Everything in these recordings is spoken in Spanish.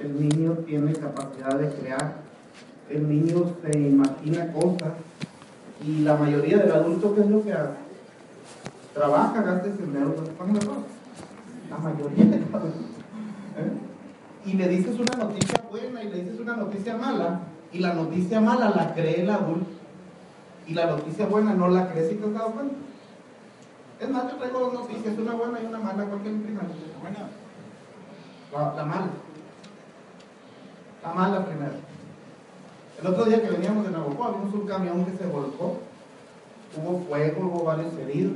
el niño tiene capacidad de crear, el niño se imagina cosas y la mayoría del adulto, ¿qué es lo que hace? Trabaja, gasta ese dinero, La mayoría de los ¿eh? Y le dices una noticia buena y le dices una noticia mala, y la noticia mala la cree el adulto, y la noticia buena no la cree si te has dado cuenta. Es más, yo traigo dos noticias, una buena y una mala, cualquier prima. La, la mala. La mala primero. El otro día que veníamos de Navajo, vimos un camión que se volcó. Hubo fuego, hubo varios heridos.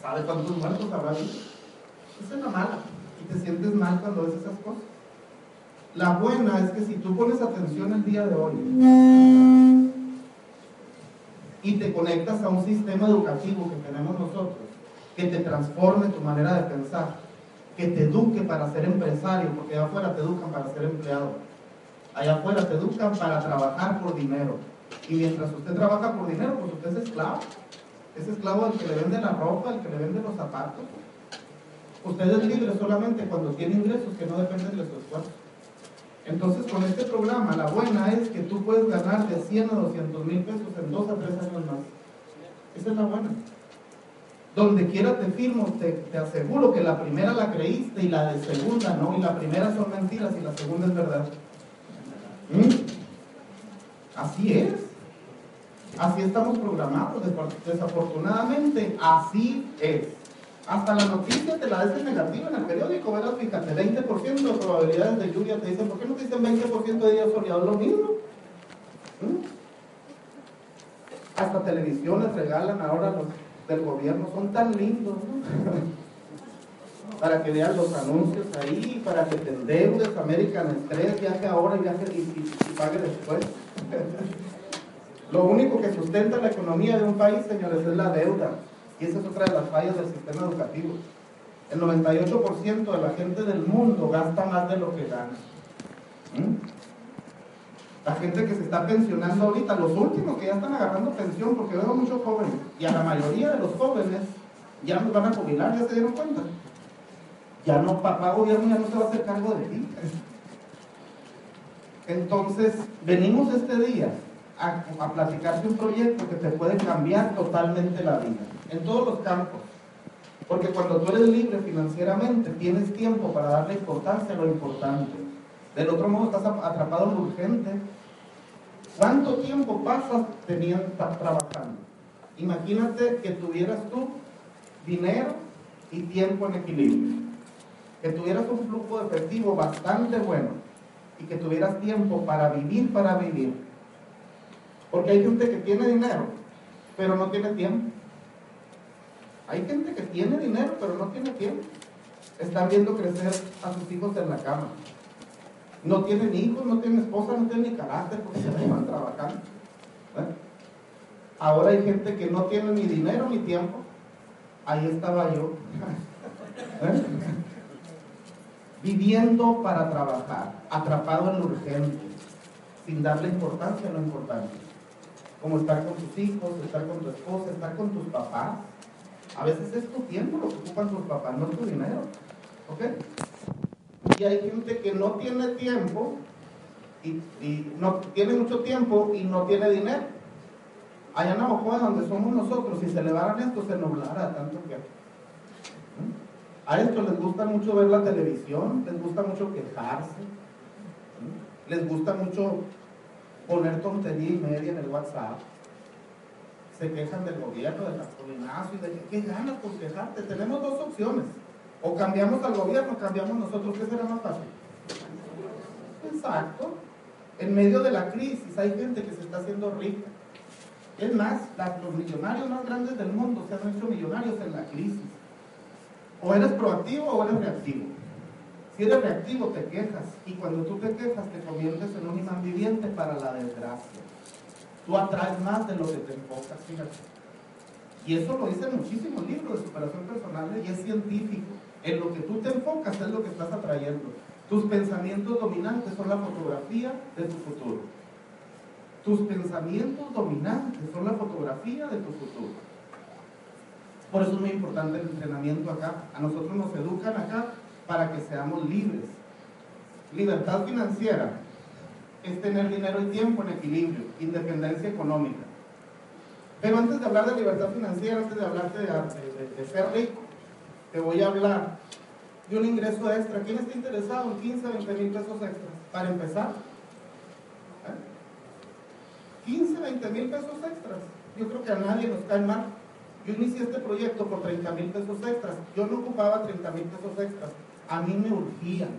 ¿Sabe cuántos muertos habrá habido? Esa es la mala. Y te sientes mal cuando ves esas cosas. La buena es que si tú pones atención el día de hoy y te conectas a un sistema educativo que tenemos nosotros, que te transforme tu manera de pensar, que te eduque para ser empresario, porque allá afuera te educan para ser empleado. Allá afuera te educan para trabajar por dinero. Y mientras usted trabaja por dinero, pues usted es esclavo. Es esclavo del que le vende la ropa, el que le vende los zapatos. Usted es libre solamente cuando tiene ingresos que no dependen de su esfuerzo. Entonces, con este programa, la buena es que tú puedes ganar de 100 a 200 mil pesos en dos a tres años más. Esa es la buena. Donde quiera te firmo, te, aseguro que la primera la creíste y la de segunda no, y la primera son mentiras y la segunda es verdad. ¿Mm? Así es. Así estamos programados, desafortunadamente, así es. Hasta la noticia te la dicen negativa en el periódico, ¿verdad? Fíjate, 20% de probabilidades de lluvia te dicen, ¿por qué no te dicen 20% de días soleados? Lo mismo. ¿Mm? Hasta televisiones regalan ahora los del gobierno son tan lindos, para que vean los anuncios ahí, para que te endeudes, American Express, viaje ahora y viaje y, y, pague después. Lo único que sustenta la economía de un país, señores, es la deuda. Y esa es otra de las fallas del sistema educativo. El 98% de la gente del mundo gasta más de lo que gana. ¿Mm? La gente que se está pensionando ahorita, los últimos que ya están agarrando pensión, porque veo muchos jóvenes, y a la mayoría de los jóvenes ya nos van a jubilar, ya se dieron cuenta. Ya no, papá gobierno ya no se va a hacer cargo de ti. Entonces, venimos este día a, a platicarte un proyecto que te puede cambiar totalmente la vida, en todos los campos. Porque cuando tú eres libre financieramente, tienes tiempo para darle importancia a lo importante. Del otro modo, estás atrapado en lo urgente. ¿Cuánto tiempo pasas teniendo, trabajando? Imagínate que tuvieras tú dinero y tiempo en equilibrio. Que tuvieras un flujo de efectivo bastante bueno y que tuvieras tiempo para vivir, para vivir. Porque hay gente que tiene dinero, pero no tiene tiempo. Hay gente que tiene dinero, pero no tiene tiempo. Están viendo crecer a sus hijos en la cama no tienen hijos, no tienen esposa, no tienen ni carácter porque se van trabajando. ¿eh? Ahora hay gente que no tiene ni dinero ni tiempo. Ahí estaba yo. ¿eh? Viviendo para trabajar, atrapado en lo urgente, sin darle importancia a lo importante. Como estar con tus hijos, estar con tu esposa, estar con tus papás. A veces es tu tiempo lo que ocupan tus papás, no tu dinero. ¿Ok? Y hay gente que no tiene tiempo y, no tiene mucho tiempo y no tiene dinero. Allá en Navajo, donde somos nosotros, si se elevaran esto, se nublara tanto que. A esto les gusta mucho ver la televisión, les gusta mucho quejarse, les gusta mucho poner tontería y media en el WhatsApp. Se quejan del gobierno, del gasolinazo y de qué ganas por quejarte. Tenemos dos opciones o cambiamos al gobierno, cambiamos nosotros, ¿qué será más fácil? Exacto. En medio de la crisis hay gente que se está haciendo rica. Es más, los millonarios más grandes del mundo se han hecho millonarios en la crisis. O eres proactivo o eres reactivo. Si eres reactivo, te quejas. Y cuando tú te quejas, te conviertes en un imán viviente para la desgracia. Tú atraes más de lo que te enfocas, fíjate. Y eso lo dicen muchísimos libros de superación personal y es científico. En lo que tú te enfocas es lo que estás atrayendo. Tus pensamientos dominantes son la fotografía de tu futuro. Tus pensamientos dominantes son la fotografía de tu futuro. Por eso es muy importante el entrenamiento acá. A nosotros nos educan acá para que seamos libres. Libertad financiera es tener dinero y tiempo en equilibrio, independencia económica. Pero antes de hablar de libertad financiera, antes de hablarte de, ser rico, te voy a hablar de un ingreso extra. ¿Quién está interesado en 15, 20 mil pesos extras? Para empezar. 15, ¿Eh? 20 mil pesos extras. Yo creo que a nadie nos cae mal. Yo inicié este proyecto por 30 mil pesos extras. Yo no ocupaba 30 mil pesos extras. A mí me urgían.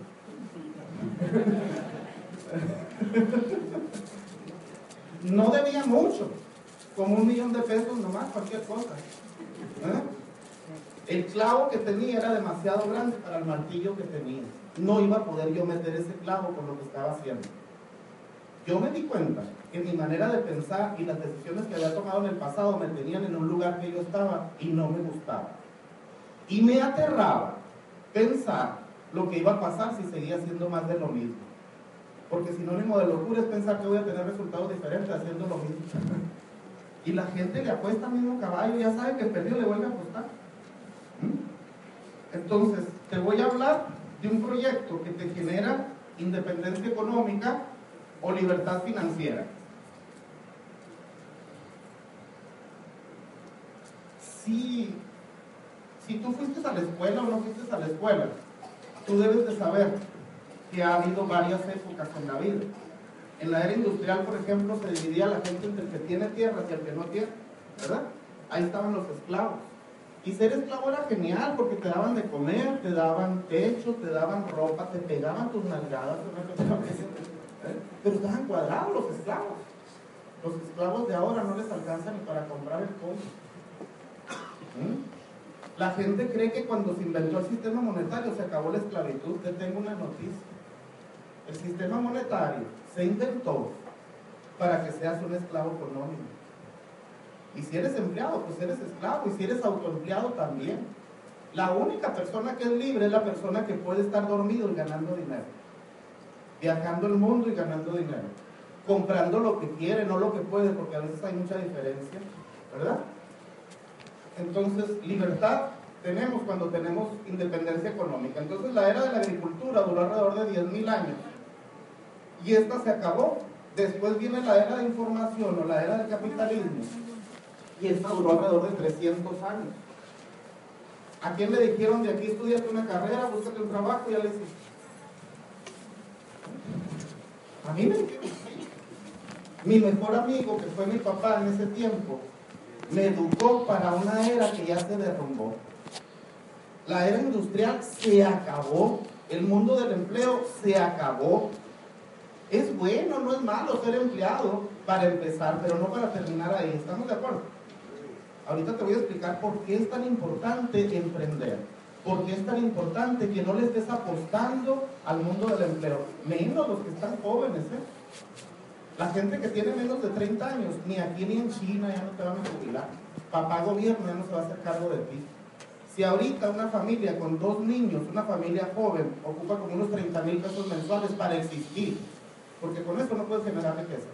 no debía mucho, como un millón de pesos nomás, cualquier cosa. ¿Eh? El clavo que tenía era demasiado grande para el martillo que tenía. No iba a poder yo meter ese clavo con lo que estaba haciendo. Yo me di cuenta que mi manera de pensar y las decisiones que había tomado en el pasado me tenían en un lugar que yo estaba y no me gustaba. Y me aterraba pensar lo que iba a pasar si seguía haciendo más de lo mismo. Porque sinónimo de locura es pensar que voy a tener resultados diferentes haciendo lo mismo. Y la gente le apuesta al mismo caballo, ya sabe que perdió, le vuelve a apostar. Entonces, te voy a hablar de un proyecto que te genera independencia económica o libertad financiera. Si, si tú fuiste a la escuela o no fuiste a la escuela, tú debes de saber que ha habido varias épocas en la vida. En la era industrial, por ejemplo, se dividía la gente entre el que tiene tierras y el que no tiene, ¿verdad? Ahí estaban los esclavos. Y ser esclavo era genial porque te daban de comer, te daban techo, te daban ropa, te pegaban tus nalgadas, ¿eh? pero estaban cuadrados los esclavos. Los esclavos de ahora no les alcanza ni para comprar el pollo. ¿Mm? La gente cree que cuando se inventó el sistema monetario se acabó la esclavitud. Te tengo una noticia. El sistema monetario se inventó para que seas un esclavo económico. Y si eres empleado, pues eres esclavo. Y si eres autoempleado, también. La única persona que es libre es la persona que puede estar dormido y ganando dinero. Viajando el mundo y ganando dinero. Comprando lo que quiere, no lo que puede, porque a veces hay mucha diferencia. ¿Verdad? Entonces, libertad tenemos cuando tenemos independencia económica. Entonces, la era de la agricultura duró alrededor de 10.000 años. Y esta se acabó. Después viene la era de información o la era del capitalismo. Y esta duró alrededor de 300 años. ¿A quién le dijeron de aquí estudiate una carrera, búscate un trabajo ya le hiciste? A mí me Mi mejor amigo, que fue mi papá en ese tiempo, me educó para una era que ya se derrumbó. La era industrial se acabó. El mundo del empleo se acabó. Es bueno, no es malo ser empleado para empezar, pero no para terminar ahí. ¿Estamos de acuerdo? Ahorita te voy a explicar por qué es tan importante emprender. ¿Por qué es tan importante que no le estés apostando al mundo del empleo? Menos los que están jóvenes, ¿eh? La gente que tiene menos de 30 años, ni aquí ni en China ya no te van a jubilar. Papá gobierno ya no se va a hacer cargo de ti. Si ahorita una familia con dos niños, una familia joven, ocupa como unos 30 mil pesos mensuales para existir, porque con eso no puedes generar riqueza.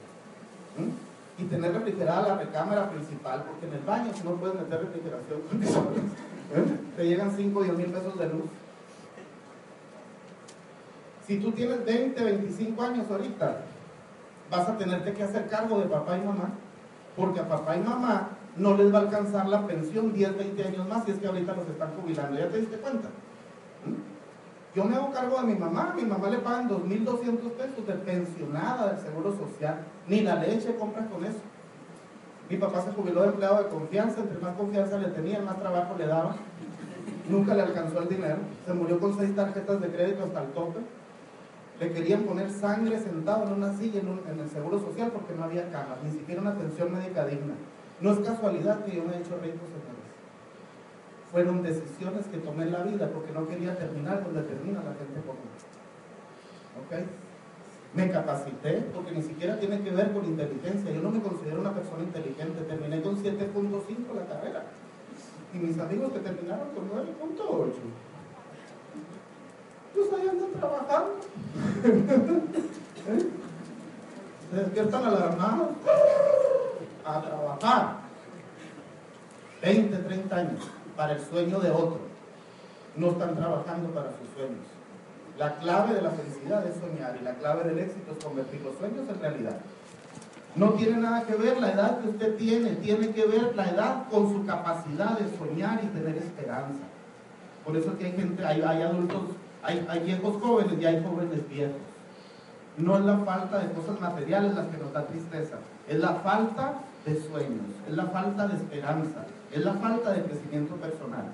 Y tener refrigerada la recámara principal, porque en el baño si no puedes meter refrigeración, ¿eh? te llegan 5 o 10 mil pesos de luz. Si tú tienes 20, 25 años ahorita, vas a tenerte que hacer cargo de papá y mamá, porque a papá y mamá no les va a alcanzar la pensión 10, 20 años más, si es que ahorita los están jubilando. ¿Ya te diste cuenta? ¿Mm? Yo me hago cargo de mi mamá, mi mamá le pagan 2.200 pesos de pensionada del Seguro Social, ni la leche compra con eso. Mi papá se jubiló de empleado de confianza, entre más confianza le tenía, más trabajo le daba. Nunca le alcanzó el dinero, se murió con seis tarjetas de crédito hasta el tope le querían poner sangre sentado en una silla en, el seguro social porque no había camas, ni siquiera una atención médica digna. No es casualidad que yo me he hecho rico. Fueron decisiones que tomé en la vida porque no quería terminar donde termina la gente común. ¿Ok? Me capacité porque ni siquiera tiene que ver con inteligencia. Yo no me considero una persona inteligente. Terminé con 7.5 la carrera. Y mis amigos que terminaron con 9.8. Pues ahí andan trabajando. ¿Eh? Se despiertan alarmados a trabajar. 20, 30 años para el sueño de otro. No están trabajando para sus sueños. La clave de la felicidad es soñar y la clave del éxito es convertir los sueños en realidad. No tiene nada que ver la edad que usted tiene, tiene que ver la edad con su capacidad de soñar y tener esperanza. Por eso que hay gente, hay, adultos, hay, hay viejos jóvenes y hay jóvenes viejos. No es la falta de cosas materiales las que nos da tristeza, es la falta de sueños, es la falta de esperanza, es la falta de crecimiento personal.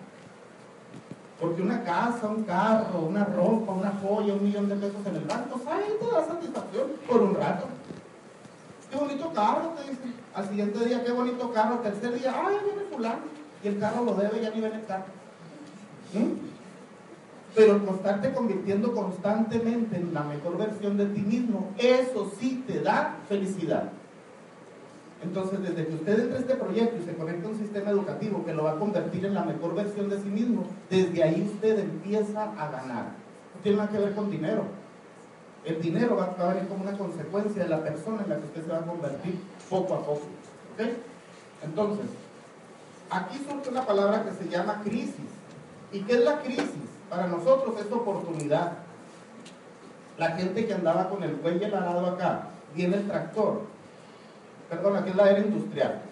Porque una casa, un carro, una ropa, una joya, un millón de pesos en el banco, ahí te da satisfacción por un rato. Qué bonito carro, te dice. Al siguiente día, qué bonito carro. Tercer día, ay, viene fulano. Y el carro lo debe, ya ni el. ¿Mm? Pero el estarte convirtiendo constantemente en la mejor versión de ti mismo, eso sí te da felicidad. Entonces, desde que usted entra a este proyecto y se conecta a un sistema educativo que lo va a convertir en la mejor versión de sí mismo, desde ahí usted empieza a ganar. No tiene nada que ver con dinero. El dinero va, a venir como una consecuencia de la persona en la que usted se va a convertir poco a poco. ¿Ok? Entonces, aquí surge una palabra que se llama crisis. ¿Y qué es la crisis? Para nosotros es oportunidad. La gente que andaba con el cuello arado acá, viene el tractor, perdón, aquí es la era industrial.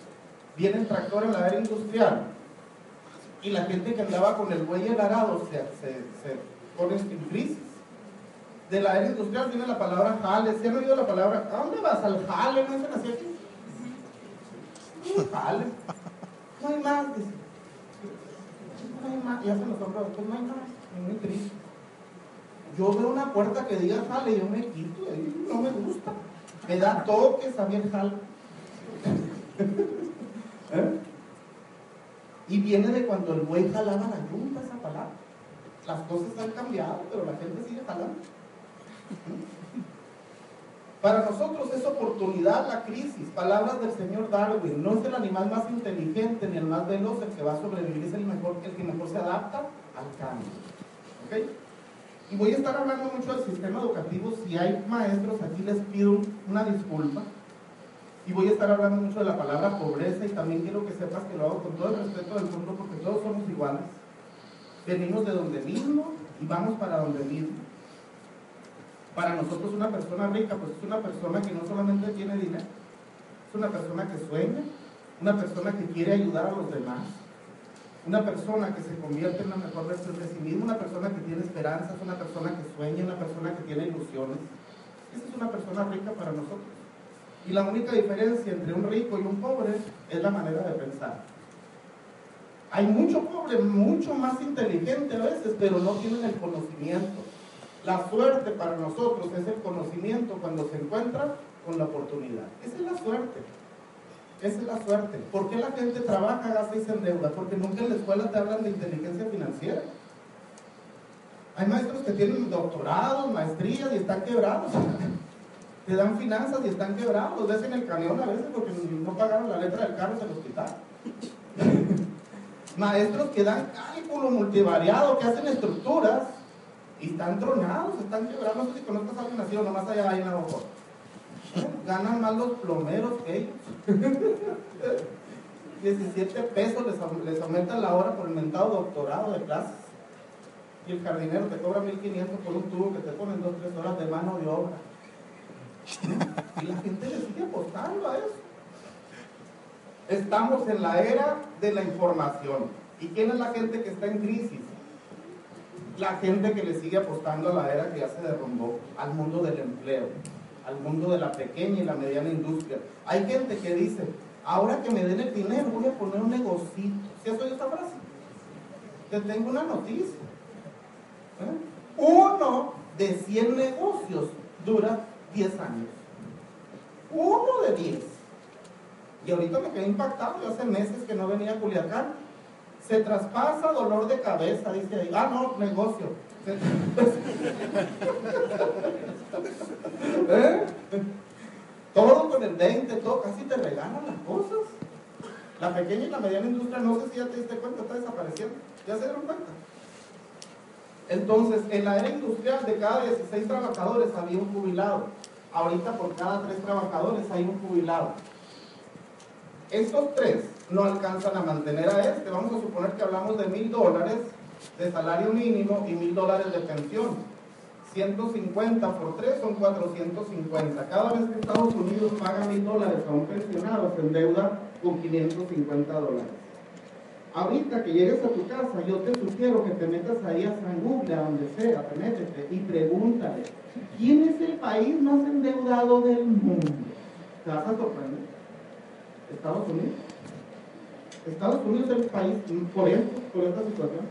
Viene el tractor en la era industrial y la gente que andaba con el buey arado se, se, pone en crisis. De la era industrial viene la palabra jale. ¿Se han oído la palabra? ¿A dónde vas? ¿Al jale? ¿No dicen así aquí? Jale. No hay más, No hay más. Ya se nos compró. Pues no hay más. Hay crisis. Yo veo una puerta que diga jale y yo me quito. Y no me gusta. Me da toques a mí el jale. ¿Eh? Y viene de cuando el buey jalaba la yunta, esa palabra. Las cosas han cambiado, pero la gente sigue jalando. Para nosotros es oportunidad la crisis. Palabras del señor Darwin. No es el animal más inteligente ni el más veloz el que va a sobrevivir, es el, mejor, el que mejor se adapta al cambio. ¿Ok? Y voy a estar hablando mucho del sistema educativo. Si hay maestros, aquí les pido una disculpa y voy a estar hablando mucho de la palabra pobreza y también quiero que sepas que lo hago con todo el respeto del mundo porque todos somos iguales. Venimos de donde mismo y vamos para donde mismo. Para nosotros una persona rica pues es una persona que no solamente tiene dinero, es una persona que sueña, una persona que quiere ayudar a los demás, una persona que se convierte en la mejor versión de sí mismo, una persona que tiene esperanzas, una persona que sueña, una persona que tiene ilusiones. Esa es una persona rica para nosotros. Y la única diferencia entre un rico y un pobre es la manera de pensar. Hay mucho pobre, mucho más inteligente a veces, pero no tienen el conocimiento. La suerte para nosotros es el conocimiento cuando se encuentra con la oportunidad. Esa es la suerte. Esa es la suerte. ¿Por qué la gente trabaja, gasta y se endeuda? Porque nunca en la escuela te hablan de inteligencia financiera. Hay maestros que tienen doctorados, maestrías y están quebrados te dan finanzas y están quebrados, los ves en el camión a veces porque no pagaron la letra del carro en el hospital. Maestros que dan cálculo multivariado, que hacen estructuras y están tronados, están quebrados. No sé si conozcas a alguien así o nomás allá hay una ojo. Ganan más los plomeros que ellos. 17 pesos les, les aumentan la hora por el mentado doctorado de clases. Y el jardinero te cobra 1500 por un tubo que te ponen 2-3 horas de mano de obra. Y la gente le sigue apostando a eso. Estamos en la era de la información. ¿Y quién es la gente que está en crisis? La gente que le sigue apostando a la era que ya se derrumbó, al mundo del empleo, al mundo de la pequeña y la mediana industria. Hay gente que dice, ahora que me den el dinero voy a poner un negocito. ¿Sí has oído esta frase? Te tengo una noticia. ¿Eh? Uno de 100 negocios dura 10 años. Uno de 10. Y ahorita me quedé impactado, yo hace meses que no venía a Culiacán. Se traspasa dolor de cabeza, dice ahí. Ah, no, negocio. ¿Eh? Todo con el 20, todo, casi te regalan las cosas. La pequeña y la mediana industria, no sé si ya te diste cuenta, está desapareciendo. ¿Ya se dieron cuenta? Entonces, en la era industrial de cada 16 trabajadores había un jubilado. Ahorita por cada 3 trabajadores hay un jubilado. Estos tres no alcanzan a mantener a este. Vamos a suponer que hablamos de mil dólares de salario mínimo y mil dólares de pensión. 150 por 3 son 450. Cada vez que Estados Unidos paga mil dólares a un pensionado se endeuda con 550 dólares. Ahorita que llegues a tu casa, yo te sugiero que te metas ahí a San Google, a donde sea, te métete y pregúntale, ¿quién es el país más endeudado del mundo? Te vas a sorprender. Estados Unidos. Estados Unidos es el país, por esto, por esta situación,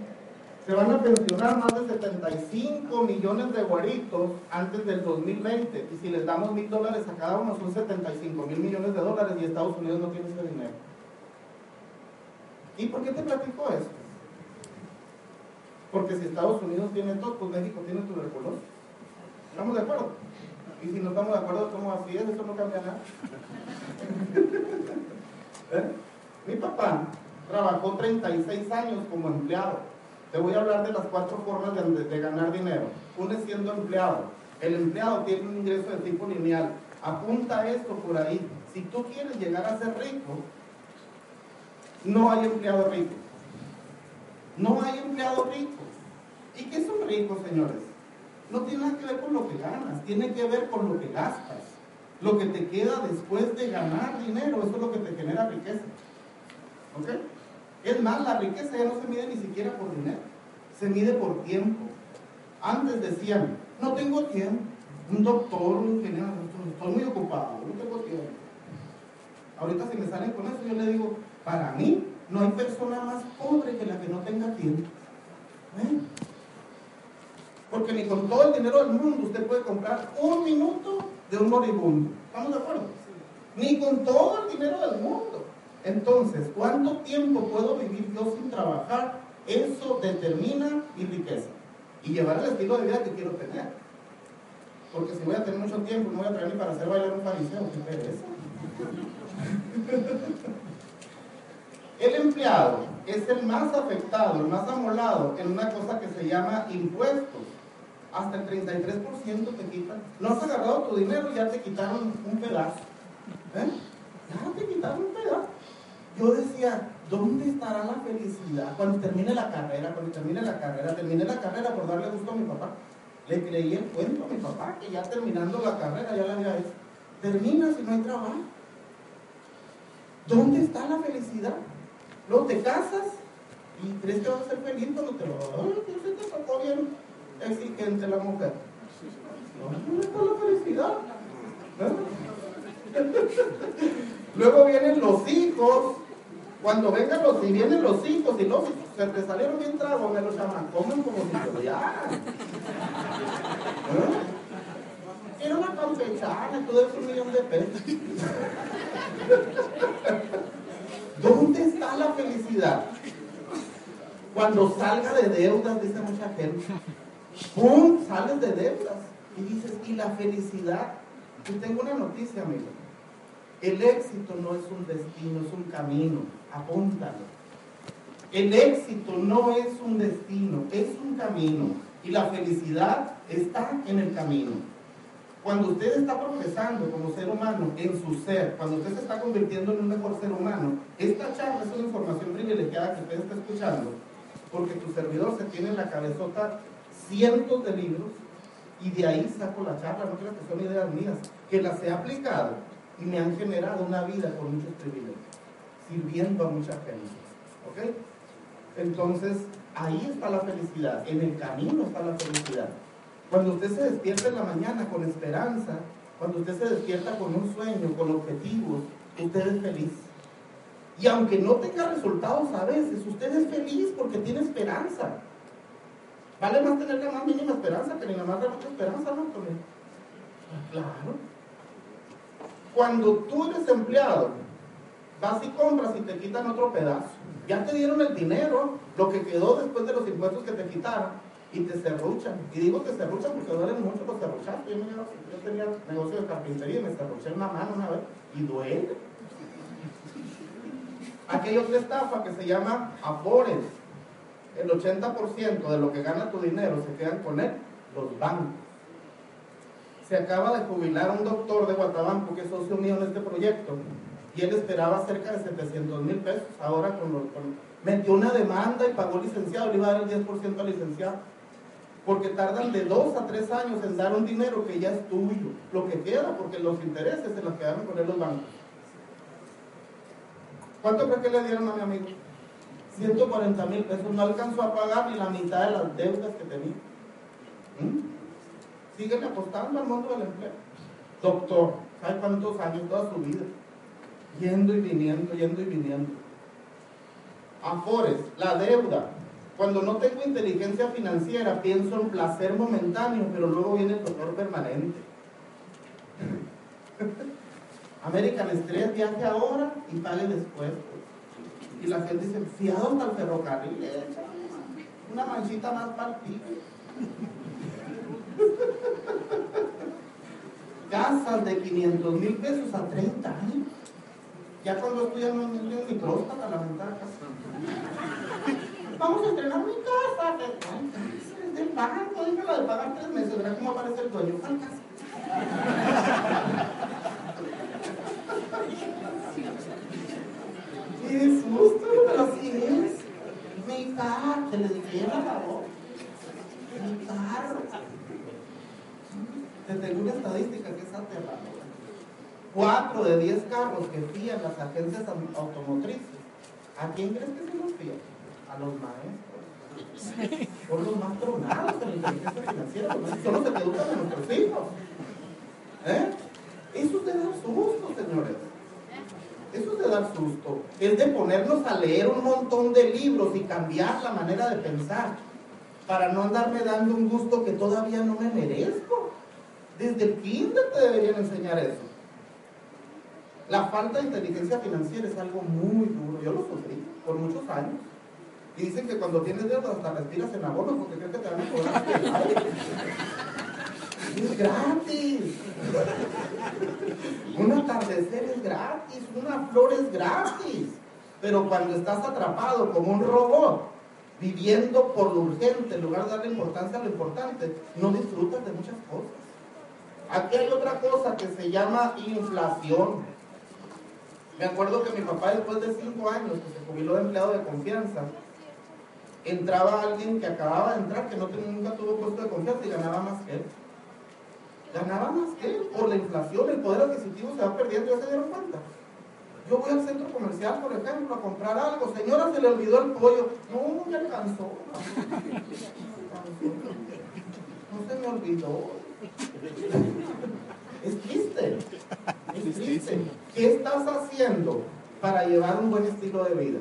se van a pensionar más de 75 millones de guaritos antes del 2020. Y si les damos mil dólares a cada uno, son 75 mil millones de dólares y Estados Unidos no tiene ese dinero. ¿Y por qué te platico esto? Porque si Estados Unidos tiene todo, pues México tiene tuberculosis. ¿Estamos de acuerdo? Y si no estamos de acuerdo, ¿cómo así es? Eso no cambia nada. ¿Eh? Mi papá trabajó 36 años como empleado. Te voy a hablar de las cuatro formas de, de ganar dinero. Uno es siendo empleado. El empleado tiene un ingreso de tipo lineal. Apunta esto por ahí. Si tú quieres llegar a ser rico, no hay empleado rico. No hay empleado rico. ¿Y qué son ricos, señores? No tiene nada que ver con lo que ganas, tiene que ver con lo que gastas. Lo que te queda después de ganar dinero, eso es lo que te genera riqueza. ¿Ok? Es más, la riqueza ya no se mide ni siquiera por dinero, se mide por tiempo. Antes decían, no tengo tiempo. Un doctor, un ingeniero, estoy muy ocupado, no tengo tiempo. Ahorita si me salen con eso, yo le digo, para mí no hay persona más pobre que la que no tenga tiempo. ¿Eh? Porque ni con todo el dinero del mundo usted puede comprar un minuto de un moribundo. ¿Estamos de acuerdo? Ni con todo el dinero del mundo. Entonces, ¿cuánto tiempo puedo vivir yo sin trabajar? Eso determina mi riqueza. Y llevar el estilo de vida que quiero tener. Porque si voy a tener mucho tiempo, no voy a traer ni para hacer bailar un fariseo. ¿Qué pereza? El empleado es el más afectado, el más amolado en una cosa que se llama impuestos. Hasta el 33% te quitan. No has agarrado tu dinero ya te quitaron un pedazo. ¿Eh? Ya te quitaron un pedazo. Yo decía, ¿dónde estará la felicidad cuando termine la carrera? Cuando termine la carrera, terminé la carrera por darle gusto a mi papá. Le creí el cuento a mi papá que ya terminando la carrera ya la había hecho. Termina si no hay trabajo. ¿Dónde está la felicidad? Luego te casas y crees que vas a ser feliz cuando te lo. Ay, se te tocó bien exigente la mujer. ¿Dónde está la felicidad? Luego vienen los hijos. Cuando vengan los, y vienen los hijos y los se te salieron bien me los llaman, comen como si ya. ¿Eh? Era una campechana, tú debes un millón de pesos. ¿Dónde está la felicidad? Cuando salga de deudas, dice mucha gente. ¡Pum! Sales de deudas. Y dices, ¿y la felicidad? Y tengo una noticia, amigo. El éxito no es un destino, es un camino. Apúntalo. El éxito no es un destino, es un camino. Y la felicidad está en el camino. Cuando usted está progresando como ser humano en su ser, cuando usted se está convirtiendo en un mejor ser humano, esta charla es una información privilegiada que usted está escuchando, porque tu servidor se tiene en la cabezota cientos de libros y de ahí saco la charla, no creo que son ideas mías, que las he aplicado y me han generado una vida con muchos privilegios, sirviendo a mucha gente. ¿Ok? Entonces, ahí está la felicidad, en el camino está la felicidad. Cuando usted se despierta en la mañana con esperanza, cuando usted se despierta con un sueño, con objetivos, usted es feliz. Y aunque no tenga resultados a veces, usted es feliz porque tiene esperanza. Vale más tener la más mínima esperanza que ni la más remota esperanza, ¿no? Claro. Cuando tú eres empleado, vas y compras y te quitan otro pedazo. Ya te dieron el dinero, lo que quedó después de los impuestos que te quitaron, y te cerruchan. Y digo te cerruchan porque duelen mucho los cerruchazos. Yo, yo tenía negocio de carpintería y me cerruché una mano una vez y duele. Aquí hay otra estafa que se llama Afores. El 80% de lo que gana tu dinero se quedan con él los bancos. Se acaba de jubilar un doctor de Guatabampo que es socio mío en este proyecto y él esperaba cerca de 700 mil pesos. Ahora con, los, metió una demanda y pagó licenciado, le iba a dar el 10% al licenciado. Porque tardan de dos a tres años en dar un dinero que ya es tuyo, lo que queda, porque los intereses se los quedaron con los bancos. ¿Cuánto cree que le dieron a mi amigo? 140 mil pesos. No alcanzó a pagar ni la mitad de las deudas que tenía. ¿Mm? Siguen apostando al mundo del empleo. Doctor, ¿sabe cuántos años? Toda su vida. Yendo y viniendo, yendo y viniendo. Afores, la deuda. Cuando no tengo inteligencia financiera, pienso en placer momentáneo, pero luego viene el dolor permanente. American Express viaje ahora y pague después. Y la gente dice, fiado hasta el ferrocarril, una manchita más para Casas de 500 mil pesos a 30 años. Ya cuando estudian no ni próstata la ventana. Vamos a estrenar mi casa. Es del banco, déjala de pagar tres meses, verá cómo aparece el dueño. ¿Cuál casa? ¡Qué susto! Pero así es. Mi carro, se le dije, a favor. Mi carro. Te tengo una estadística que es aterradora. Cuatro de diez carros que fían las agencias automotrices, ¿a quién crees que se los fían? Los maestros. Son los más tronados de la inteligencia financiera, son los que educan a nuestros hijos. ¿Eh? Eso es de dar susto, señores. Eso es de dar susto. Es de ponernos a leer un montón de libros y cambiar la manera de pensar para no andarme dando un gusto que todavía no me merezco. Desde el kinder te deberían enseñar eso. La falta de inteligencia financiera es algo muy duro. Yo lo sufrí por muchos años. Dicen que cuando tienes deuda hasta respiras en abono porque crees que te van a cobrar. es gratis. Un atardecer es gratis, una flor es gratis. Pero cuando estás atrapado como un robot, viviendo por lo urgente, en lugar de darle importancia a lo importante, no disfrutas de muchas cosas. Aquí hay otra cosa que se llama inflación. Me acuerdo que mi papá después de cinco años que se jubiló de empleado de confianza, entraba alguien que acababa de entrar, que no nunca tuvo puesto de confianza y ganaba más que él. Ganaba más que él. Por la inflación, el poder adquisitivo se va perdiendo, ¿ya se dieron cuenta? Yo voy al centro comercial, por ejemplo, a comprar algo. Señora, se le olvidó el pollo. No, me alcanzó. No se me olvidó. Es triste. Es triste. ¿Qué estás haciendo para llevar un buen estilo de vida?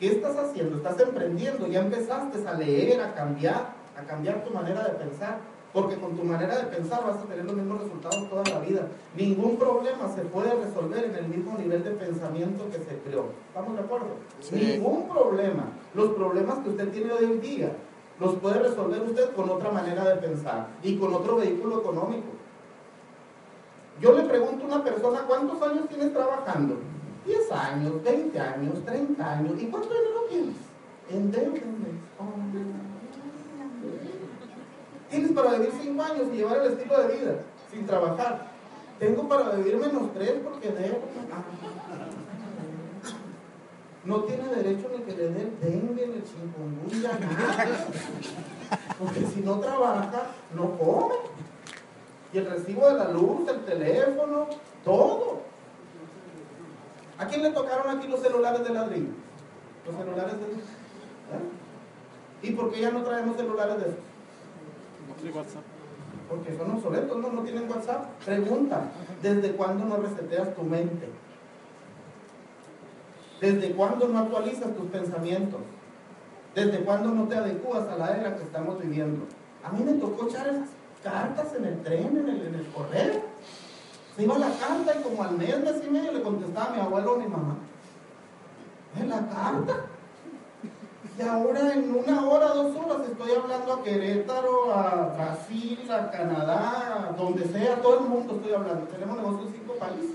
¿Qué estás haciendo? Estás emprendiendo, ya empezaste a leer, a cambiar, a cambiar tu manera de pensar, porque con tu manera de pensar vas a tener los mismos resultados toda la vida. Ningún problema se puede resolver en el mismo nivel de pensamiento que se creó. ¿Estamos de acuerdo? Ningún problema. Los problemas que usted tiene hoy en día los puede resolver usted con otra manera de pensar y con otro vehículo económico. Yo le pregunto a una persona, ¿cuántos años tienes trabajando? 10 años, 20 años, 30 años. ¿Y cuánto dinero tienes? Endeudame. Tienes para vivir 5 años y llevar el estilo de vida sin trabajar. Tengo para vivir menos 3 porque debo. No tiene derecho ni que le den dengue, ni chikungunya, nada. Porque si no trabaja, no come. Y el recibo de la luz, el teléfono, todo. ¿A quién le tocaron aquí los celulares de ladrillo? Los celulares de ¿Eh? ¿Y por qué ya no traemos celulares de esos? Porque son obsoletos, no, no tienen WhatsApp. Pregunta, ¿desde cuándo no reseteas tu mente? ¿Desde cuándo no actualizas tus pensamientos? ¿Desde cuándo no te adecuas a la era que estamos viviendo? A mí me tocó echar esas cartas en el tren, en el, en el correo. Iba la carta y como al mes, mes y medio le contestaba a mi abuelo o mi mamá. En la carta. Y ahora en una hora, dos horas estoy hablando a Querétaro, a Brasil, a Canadá, a donde sea, todo el mundo estoy hablando. Tenemos negocios en cinco países.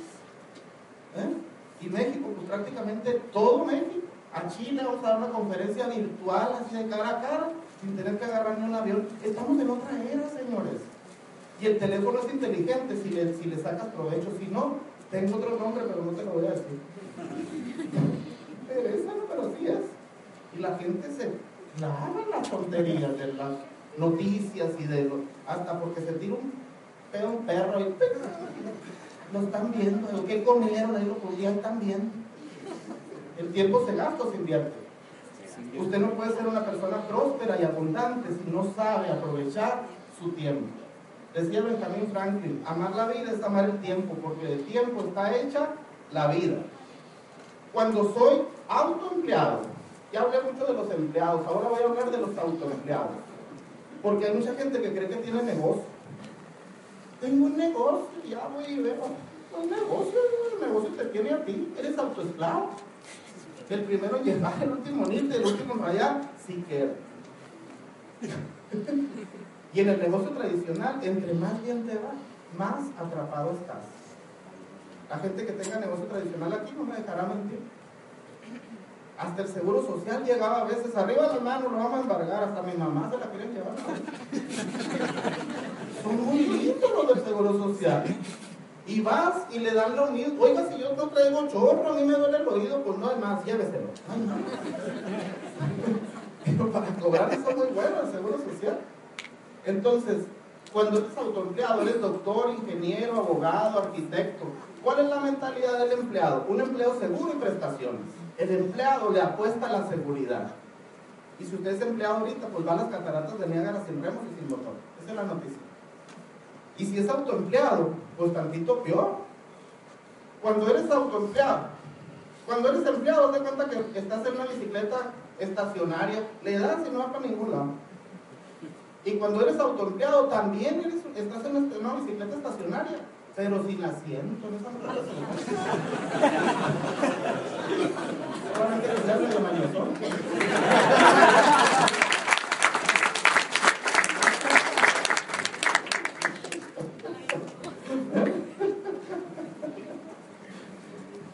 ¿Eh? Y México, pues prácticamente todo México. A Chile vamos a dar una conferencia virtual así de cara a cara, sin tener que agarrar ni un avión. Estamos en otra era, señores. Y el teléfono es inteligente si le, si le sacas provecho. Si no, tengo otro nombre, pero no te lo voy a decir. Teresa, pero sí es. Y la gente se clava las tonterías de las noticias y de lo, hasta porque se tira un pedo un perro y lo están viendo. ¿Qué comieron? Ahí lo podían viendo. El tiempo se gasta o se invierte. Usted no puede ser una persona próspera y abundante si no sabe aprovechar su tiempo. Decía Benjamin Franklin, amar la vida es amar el tiempo, porque del tiempo está hecha la vida. Cuando soy autoempleado, ya hablé mucho de los empleados, ahora voy a hablar de los autoempleados. Porque hay mucha gente que cree que tiene negocio. Tengo un negocio, ya voy y veo. Un negocio, el negocio te tiene a ti, eres autoesclavo. El primero llegar, el último irte, el último rayar, si quieres. Y en el negocio tradicional, entre más bien te va, más atrapado estás. La gente que tenga negocio tradicional aquí no me dejará mentir. Hasta el seguro social llegaba a veces, arriba las manos, lo vamos a embargar, hasta mi mamá se la quieren llevar. Son muy lindos los del seguro social. Y vas y le dan lo mismo. Oiga, si yo no traigo chorro, a mí me duele el oído, pues no hay más, lléveselo. Ay, no. Pero para cobrar eso muy bueno el seguro social. Entonces, cuando eres autoempleado, eres doctor, ingeniero, abogado, arquitecto, ¿cuál es la mentalidad del empleado? Un empleo seguro y prestaciones. El empleado le apuesta a la seguridad. Y si usted es empleado ahorita, pues va a las cataratas de Niágara sin remos y sin motor. Esa es la noticia. Y si es autoempleado, pues tantito peor. Cuando eres autoempleado, cuando eres empleado, te cuenta que estás en una bicicleta estacionaria, le das y no va para ningún lado. Y cuando eres autoempleado, también eres, estás en una bicicleta estacionaria, pero sin asiento. No medio mañosón.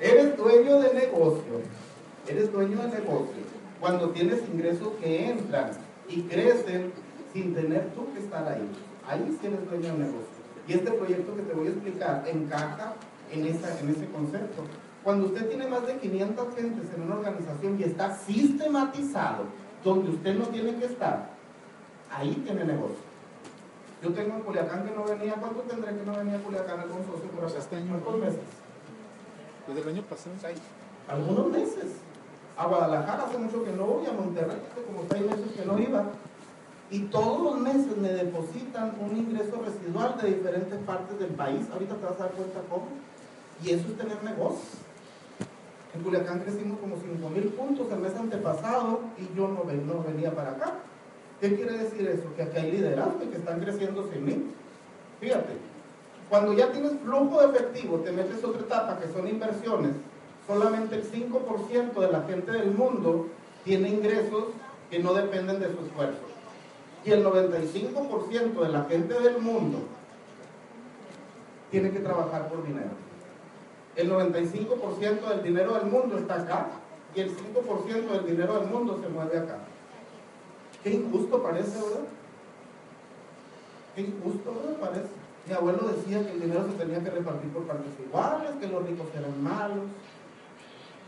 Eres dueño de negocio. Eres dueño de negocio. Cuando tienes ingresos que entran y crecen sin tener tú que estar ahí. Ahí sí eres dueño de negocio. Y este proyecto que te voy a explicar encaja en, esa, en ese concepto. Cuando usted tiene más de 500 gentes en una organización y está sistematizado donde usted no tiene que estar, ahí tiene negocio. Yo tengo en Culiacán que no venía, ¿cuánto tendré que no venía a Culiacán algún socio por acá? Este año. ¿Cuántos meses? Desde el año pasado. Algunos meses. A Guadalajara hace mucho que no voy, a Monterrey hace como seis meses que no iba. Y todos los meses me depositan un ingreso residual de diferentes partes del país. Ahorita te vas a dar cuenta cómo. Y eso es tener negocio. En Culiacán crecimos como 5 mil puntos el mes antepasado y yo no, no venía para acá. ¿Qué quiere decir eso? Que aquí hay liderazgo y que están creciendo sin mí. Fíjate, cuando ya tienes flujo de efectivo, te metes otra etapa que son inversiones, solamente el 5% de la gente del mundo tiene ingresos que no dependen de su esfuerzo. Y el 95% de la gente del mundo tiene que trabajar por dinero. El 95% del dinero del mundo está acá y el 5% del dinero del mundo se mueve acá. Qué injusto parece, ¿verdad? Qué injusto, ¿verdad? Parece. Mi abuelo decía que el dinero se tenía que repartir por partes iguales, que los ricos eran malos.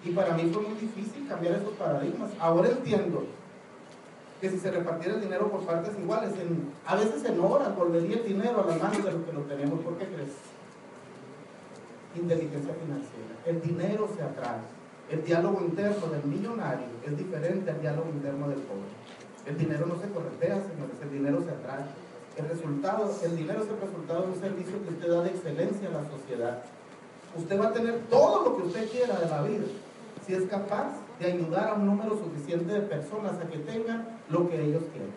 Y para mí fue muy difícil cambiar esos paradigmas. Ahora entiendo que si se repartiera el dinero por partes iguales, a veces en horas volvería el dinero a las manos de los que lo tenemos. ¿Por qué crees? Inteligencia financiera. El dinero se atrae. El diálogo interno del millonario es diferente al diálogo interno del pobre. El dinero no se corretea, señores, el dinero se atrae. El resultado, el dinero es el resultado de un servicio que usted da de excelencia a la sociedad. Usted va a tener todo lo que usted quiera de la vida, si es capaz de ayudar a un número suficiente de personas a que tengan lo que ellos quieren.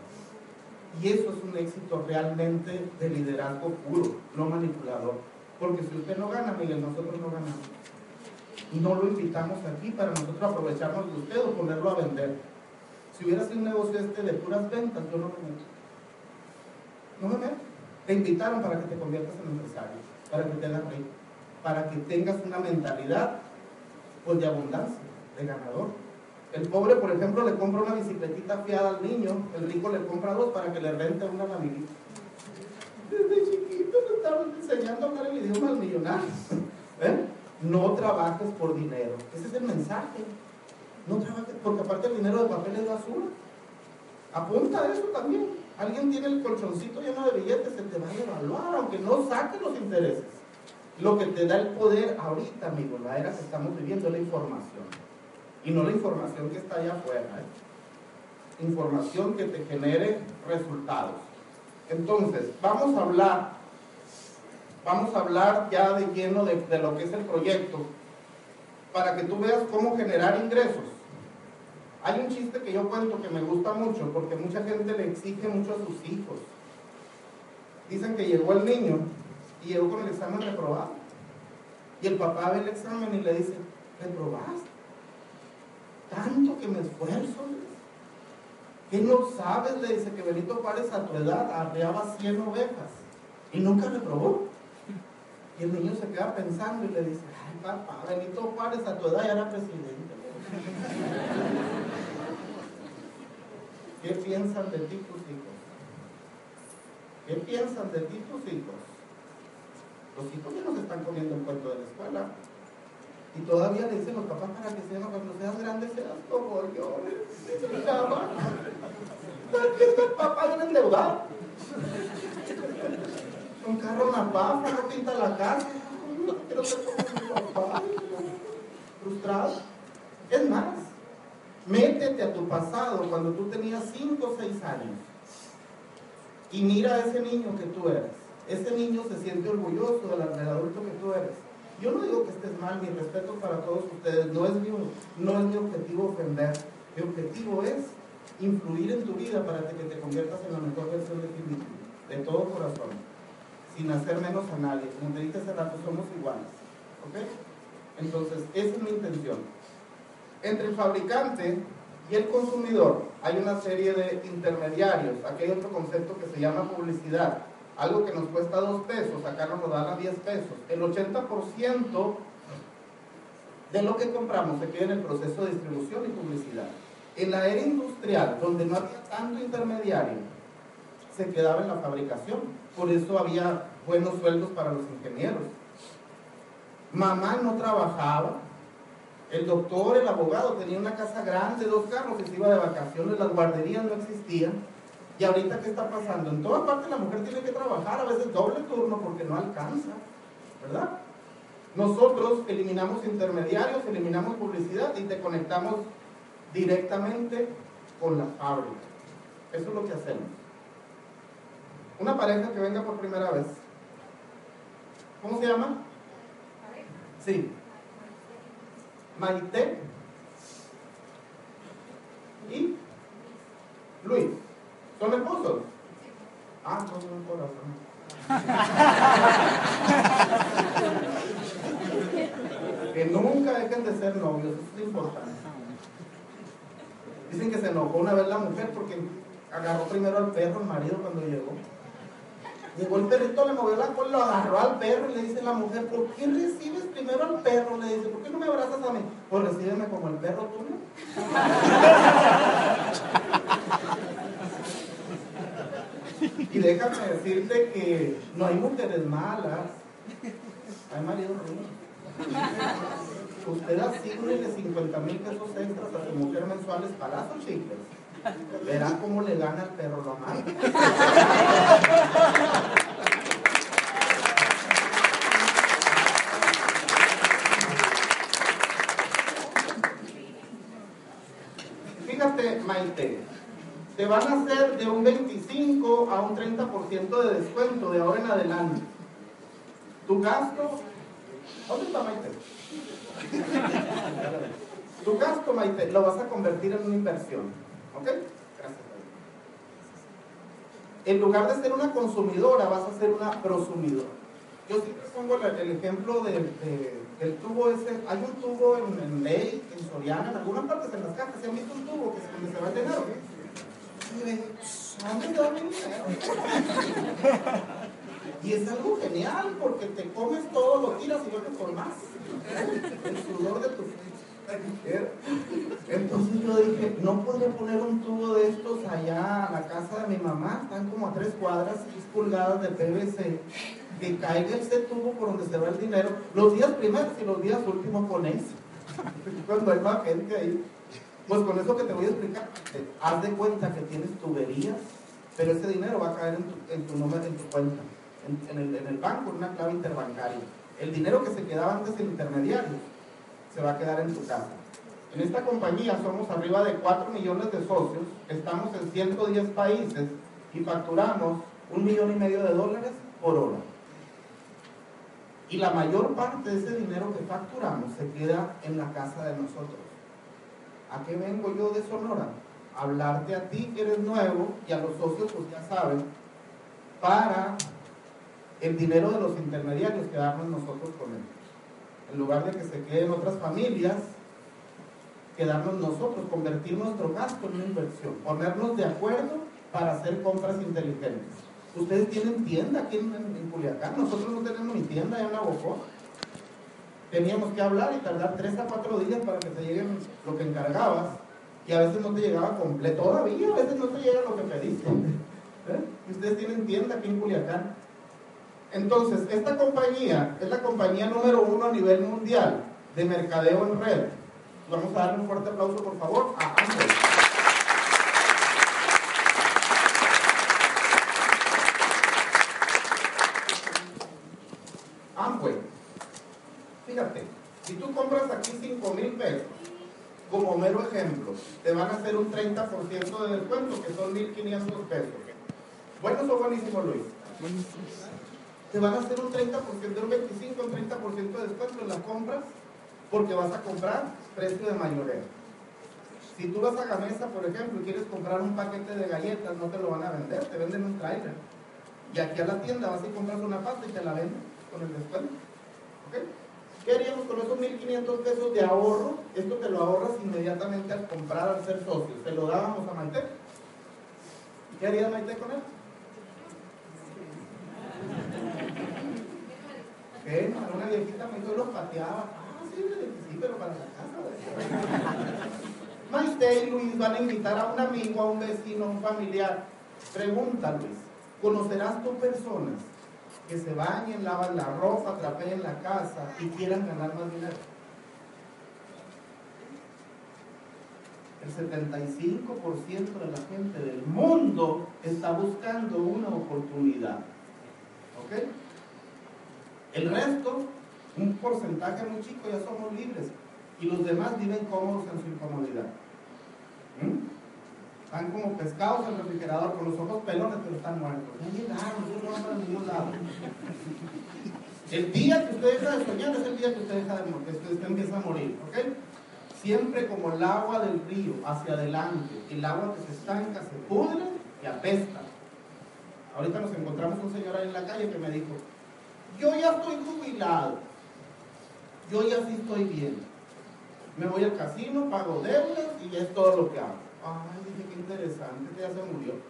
Y eso es un éxito realmente de liderazgo puro, no manipulador. Porque si usted no gana, Miguel, nosotros no ganamos. Y no lo invitamos aquí para nosotros aprovecharnos de usted o ponerlo a vender. Si hubiera sido un negocio este de puras ventas, yo no me meto. No me meto. Te invitaron para que te conviertas en empresario, para que te hagas rico, para que tengas una mentalidad pues, de abundancia, de ganador. El pobre, por ejemplo, le compra una bicicletita fiada al niño, el rico le compra dos para que le rente una a amiguita. Desde chiquito le estaban enseñando a hablar el idioma al millonario. ¿Eh? No trabajes por dinero. Ese es el mensaje. No trabajes, porque aparte el dinero de papel es basura. Apunta eso también. Alguien tiene el colchoncito lleno de billetes, se te va a evaluar, aunque no saque los intereses. Lo que te da el poder ahorita, amigo, la era que estamos viviendo es la información. Y no la información que está allá afuera. ¿eh? Información que te genere resultados. Entonces, vamos a hablar, vamos a hablar ya de lleno de, de lo que es el proyecto, para que tú veas cómo generar ingresos. Hay un chiste que yo cuento que me gusta mucho porque mucha gente le exige mucho a sus hijos. Dicen que llegó el niño y llegó con el examen reprobado. Y el papá ve el examen y le dice, reprobaste. Tanto que me esfuerzo. ¿Qué no sabes? Le dice que Benito Juárez a tu edad arreaba 100 ovejas y nunca reprobó. Y el niño se queda pensando y le dice, ay papá, Benito Juárez a tu edad ya era presidente. ¿Qué piensan de ti tus hijos? ¿Qué piensan de ti tus hijos? Los hijos ya nos están comiendo el cuento de la escuela. Y todavía le dicen los papás para que sean, cuando seas grande seas como yo. ¿Qué es el papá viene endeudado? Un carro napafa, no pinta la casa. No quiero ser mi papá. Frustrado. Es más, métete a tu pasado cuando tú tenías 5 o 6 años y mira a ese niño que tú eres. Ese niño se siente orgulloso del adulto que tú eres. Yo no digo que estés mal, mi respeto para todos ustedes, no es mi, no es mi objetivo ofender. Mi objetivo es influir en tu vida para que te conviertas en la mejor versión de ti mismo, de todo corazón, sin hacer menos a nadie. Como te dije hace rato, somos iguales. ¿Ok? Entonces, esa es mi intención. Entre el fabricante y el consumidor hay una serie de intermediarios. Aquí hay otro concepto que se llama publicidad. Algo que nos cuesta dos pesos, acá nos lo dan a 10 pesos. El 80% de lo que compramos se queda en el proceso de distribución y publicidad. En la era industrial, donde no había tanto intermediario, se quedaba en la fabricación. Por eso había buenos sueldos para los ingenieros. Mamá no trabajaba, el doctor, el abogado, tenía una casa grande, dos carros, y se iba de vacaciones, las guarderías no existían. Y ahorita, ¿qué está pasando? En toda parte la mujer tiene que trabajar, a veces doble turno porque no alcanza, ¿verdad? Nosotros eliminamos intermediarios, eliminamos publicidad y te conectamos directamente con la fábrica. Eso es lo que hacemos. Una pareja que venga por primera vez. ¿Cómo se llama? Sí. Maite y Luis. ¿Son esposos? Ah, son un corazón. que nunca dejen de ser novios, eso es importante. Dicen que se enojó una vez la mujer porque agarró primero al perro, el marido, cuando llegó. Llegó el perrito, le movió la cola, lo agarró al perro y le dice la mujer, ¿por qué recibes primero al perro? Le dice, ¿por qué no me abrazas a mí? Pues recíbeme como el perro tuyo. Y déjame decirte que no hay mujeres malas, hay maridos ruinos. Usted asigne 50 mil pesos extras a su mujer mensuales para sus chicles. Verá cómo le gana el perro lo malo. Fíjate, Maite, te van a hacer de un 25 a un 30% de descuento de ahora en adelante. Tu gasto, ¿dónde está Maite? Tu gasto, Maite, lo vas a convertir en una inversión. ¿Ok? Gracias. En lugar de ser una consumidora, vas a ser una prosumidora. yo siempre pongo el, ejemplo de, de- del tubo ese. Hay un tubo en, en Ley, en Soriana, en algunas partes en las cajas. ¿Se han visto un tubo que es donde se va el dinero? Y es algo genial porque te comes todo, lo tiras y vuelves por más. El sudor de tu. Entonces yo dije, no podría poner un tubo de estos allá a la casa de mi mamá, están como a tres cuadras, 6 pulgadas de PVC, que caiga ese tubo por donde se va el dinero, los días primeros y los días últimos con eso. Cuando hay más gente ahí. Pues con eso que te voy a explicar, te- haz de cuenta que tienes tuberías, pero ese dinero va a caer en tu, número, en tu cuenta, en, el, en el banco, en una clave interbancaria. El dinero que se quedaba antes en intermediario se va a quedar en tu casa. En esta compañía somos arriba de 4 millones de socios, estamos en 110 países y facturamos un millón y medio de dólares por hora. Y la mayor parte de ese dinero que facturamos se queda en la casa de nosotros. ¿A qué vengo yo de Sonora? Hablarte a ti que eres nuevo y a los socios pues ya saben, para el dinero de los intermediarios quedarnos nosotros con él. En lugar de que se queden otras familias, quedarnos nosotros, convertir nuestro gasto en una inversión, ponernos de acuerdo para hacer compras inteligentes. Ustedes tienen tienda aquí en, en- en Culiacán, nosotros no tenemos ni tienda allá en Nabocó. Teníamos que hablar y tardar tres a cuatro días para que te lleguen lo que encargabas y a veces no te llegaba completo, todavía a veces no te llega lo que pediste. ¿Eh? Ustedes tienen tienda aquí en Culiacán. Entonces, esta compañía es la compañía número uno a nivel mundial de mercadeo en red. Vamos a darle un fuerte aplauso, por favor, a. Amway. Fíjate, si tú compras aquí 5 mil pesos, como mero ejemplo, te van a hacer un 30% de descuento, que son 1.500 pesos. ¿Buenos o buenísimos, Luis? te van a hacer un 30%, un 25, un 30% de descuento en las compras porque vas a comprar precio de mayoreo. Si tú vas a Gamesa, por ejemplo, y quieres comprar un paquete de galletas, no te lo van a vender, te venden un trailer. Y aquí a la tienda vas y compras una pasta y te la venden con el descuento. ¿Ok? ¿Qué haríamos con esos 1.500 pesos de ahorro? Esto te lo ahorras inmediatamente al comprar, al ser socio. Te lo dábamos a Maite. ¿Y qué haría Maite con él? ¿Qué? Para una viejita dijo, los pateaba. Ah, sí, sí, pero para la casa. Maite y Luis van a invitar a un amigo, a un vecino, a un familiar. Pregunta, Luis, ¿conocerás tú personas que se bañen, lavan la ropa, trapeen la casa y quieran ganar más dinero? El 75% de la gente del mundo está buscando una oportunidad. ¿Ok? El resto, un porcentaje muy chico, ya somos libres. Y los demás viven cómodos en su incomodidad. ¿Mm? Están como pescados en el refrigerador con los ojos pelones, pero están muertos. Llegaron, ellos no van para ningún lado. El día que usted deja de soñar es el día que usted deja de morir, que usted empieza a morir, ¿ok? Siempre como el agua del río, hacia adelante. El agua que se estanca, se pudre y apesta. Ahorita nos encontramos un señor ahí en la calle que me dijo, yo ya estoy jubilado, yo ya sí estoy bien. Me voy al casino, pago deudas y ya es todo lo que hago. Ay, dije, qué interesante, que ya se murió.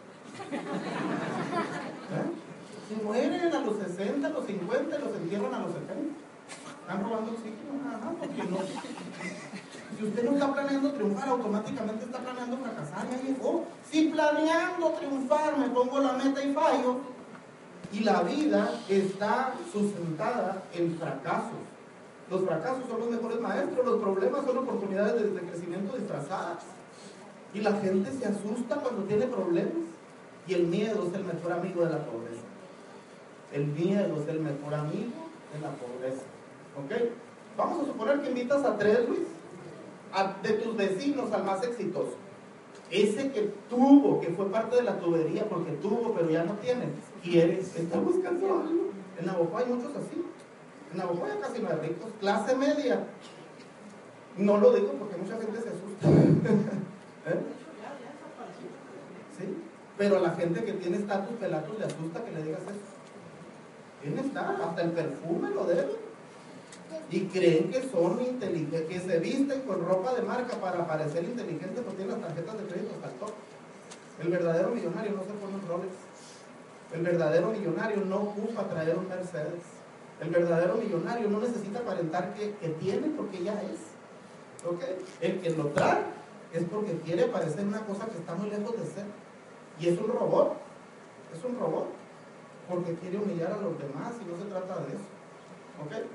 ¿Eh? Se mueren a los 60, a los 50 y los entierran a los 70. Están robando oxígeno, ajá, porque no. Si usted no está planeando triunfar, automáticamente está planeando fracasar, ya llegó. Si planeando triunfar me pongo la meta y fallo, y la vida está sustentada en fracasos. Los fracasos son los mejores maestros, los problemas son oportunidades de, de crecimiento disfrazadas. Y la gente se asusta cuando tiene problemas. Y el miedo es el mejor amigo de la pobreza. El miedo es el mejor amigo de la pobreza. ¿Ok? Vamos a suponer que invitas a tres, Luis, de tus vecinos al más exitoso. Ese que tuvo, que fue parte de la tubería porque tuvo, pero ya no tiene, quiere, está buscando algo. En Navajo hay muchos así. En Navajo ya casi no hay ricos. Clase media. No lo digo porque mucha gente se asusta. ¿Eh? Sí. Pero a la gente que tiene estatus pelatos le asusta que le digas eso. ¿Quién está? Hasta el perfume lo deben. Y creen que son inteligentes, que se visten con ropa de marca para parecer inteligentes porque tienen las tarjetas de crédito hasta el top. El verdadero millonario no se pone un Rolex. El verdadero millonario no ocupa traer un Mercedes. El verdadero millonario no necesita aparentar que, tiene porque ya es. ¿Ok? El que lo trae es porque quiere parecer una cosa que está muy lejos de ser. Y es un robot. Es un robot. Porque quiere humillar a los demás y no se trata de eso. ¿Ok?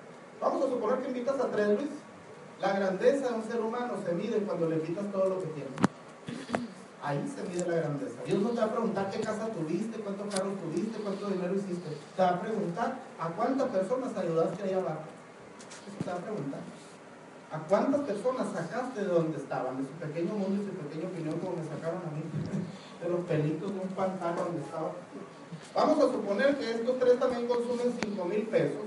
Vamos a suponer que invitas a tres, Luis. La grandeza de un ser humano se mide cuando le quitas todo lo que tiene. Ahí se mide la grandeza. Dios no te va a preguntar qué casa tuviste, cuántos carros tuviste, cuánto dinero hiciste. Te va a preguntar a cuántas personas ayudaste ahí abajo. Eso te va a preguntar. ¿A cuántas personas sacaste de donde estaban? De su pequeño mundo y su pequeña opinión, como me sacaron a mí. De los pelitos de un pantano donde estaba. Vamos a suponer que estos tres también consumen 5 mil pesos.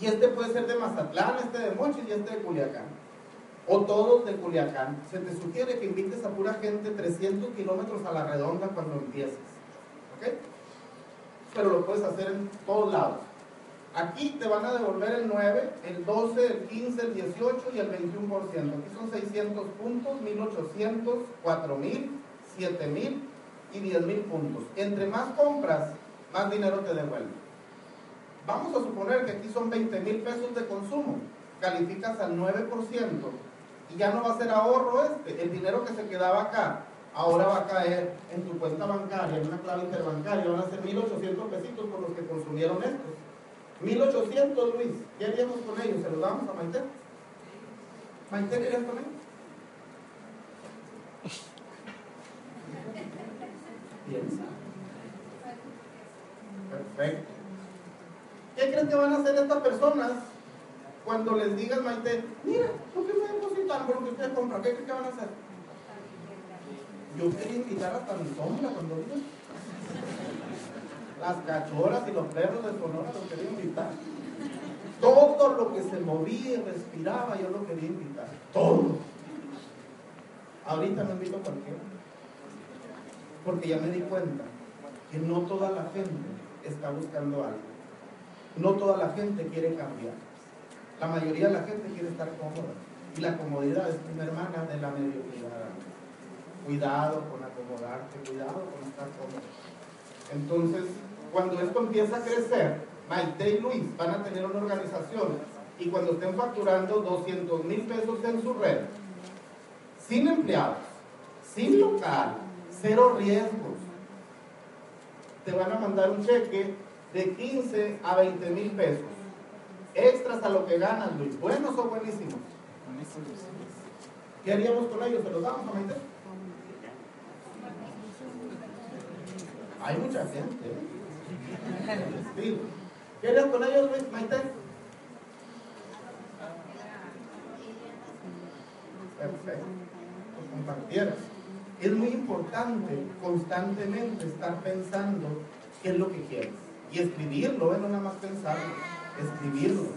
Y este puede ser de Mazatlán, este de Mochis y este de Culiacán o todos de Culiacán, se te sugiere que invites a pura gente 300 kilómetros a la redonda cuando empieces. ¿Ok? Pero lo puedes hacer en todos lados. Aquí te van a devolver el 9, el 12, el 15, el 18 y el 21%. Aquí son 600 puntos, 1800, 4000, 7000 y 10000 puntos. Entre más compras, más dinero te devuelven. Vamos a suponer que aquí son 20 mil pesos de consumo. Calificas al 9% y ya no va a ser ahorro este. El dinero que se quedaba acá, ahora va a caer en tu cuenta bancaria, en una clave interbancaria. Van a ser 1.800 pesitos por los que consumieron estos. 1.800, Luis. ¿Qué haríamos con ellos? ¿Se los damos a Maite? ¿Maite qué harías con ellos? Piensa. Perfecto. ¿Qué crees que van a hacer estas personas cuando les digas, Maite, mira, ¿por qué me depositan por lo que ustedes compran? ¿Qué crees que van a hacer? Yo quería invitar hasta mi sombra cuando vino. Las cachoras y los perros de Sonora los quería invitar. Todo lo que se movía y respiraba yo lo quería invitar. Todo. Ahorita me invito a cualquiera. Porque ya me di cuenta que no toda la gente está buscando algo. No toda la gente quiere cambiar. La mayoría de la gente quiere estar cómoda. Y la comodidad es una hermana de la mediocridad. Cuidado con acomodarte, cuidado con estar cómodo. Entonces, cuando esto empieza a crecer, Maite y Luis van a tener una organización y cuando estén facturando 200 mil pesos en su red, sin empleados, sin local, cero riesgos, te van a mandar un cheque de 15 a 20 mil pesos. Extras a lo que ganan, Luis. ¿Buenos o buenísimos? ¿Qué haríamos con ellos? ¿Se los damos a Maite? Hay mucha gente. ¿Qué harías con ellos? Maite? Perfecto. Pues compartieras. Es muy importante constantemente estar pensando qué es lo que quieres. Y escribirlo, ¿eh? no nada más pensarlo, escribirlo.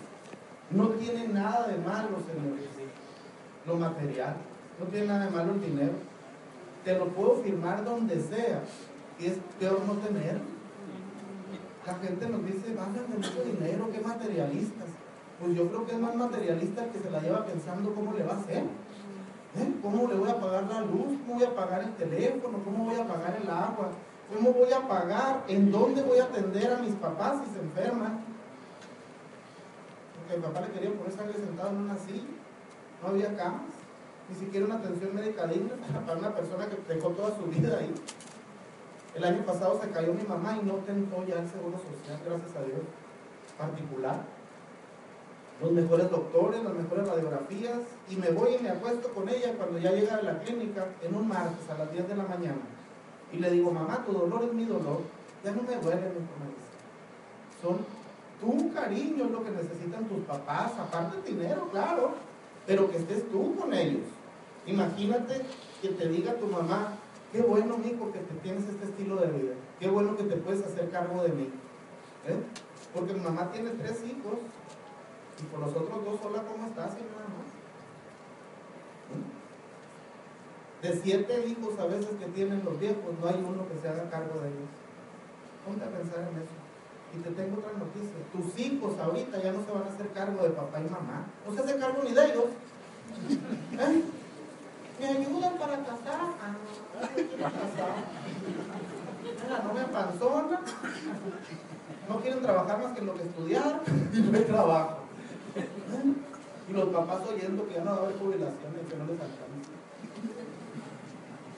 No tiene nada de malo, señores, lo material. No tiene nada de malo el dinero. Te lo puedo firmar donde sea. Y es peor no tener. La gente nos dice, de mucho dinero, qué materialistas. Pues yo creo que es más materialista el que se la lleva pensando cómo le va a hacer. ¿Eh? ¿Cómo le voy a pagar la luz? ¿Cómo voy a pagar el teléfono? ¿Cómo voy a pagar el agua? ¿Cómo voy a pagar? ¿En dónde voy a atender a mis papás si se enferman? Porque mi papá le quería poner sangre sentado en una silla. No había camas. Ni siquiera una atención médica digna para una persona que dejó toda su vida ahí. El año pasado se cayó mi mamá y no tentó ya el seguro social, gracias a Dios, particular. Los mejores doctores, las mejores radiografías, y me voy y me acuesto con ella cuando ya llega a la clínica en un martes a las 10 de la mañana y le digo, mamá, tu dolor es mi dolor, ya no me duele, mi Son tu cariño es lo que necesitan tus papás, aparte del dinero, claro, pero que estés tú con ellos. Imagínate que te diga tu mamá, qué bueno, mijo, que te tienes este estilo de vida, qué bueno que te puedes hacer cargo de mí. ¿eh? Porque mi mamá tiene tres hijos y por los otros dos, hola, ¿cómo estás? Nada más de siete hijos a veces que tienen los viejos, no hay uno que se haga cargo de ellos. Ponte a pensar en eso. Y te tengo otra noticia. Tus hijos ahorita ya no se van a hacer cargo de papá y mamá. No se hace cargo ni de ellos. ¿Eh? ¿Me ayudan para casar? Ah, no casar. La novia panzona. No quieren trabajar más que lo que estudiaron y no hay trabajo. Y los papás oyendo que ya no va a haber jubilación y que no les alcanza.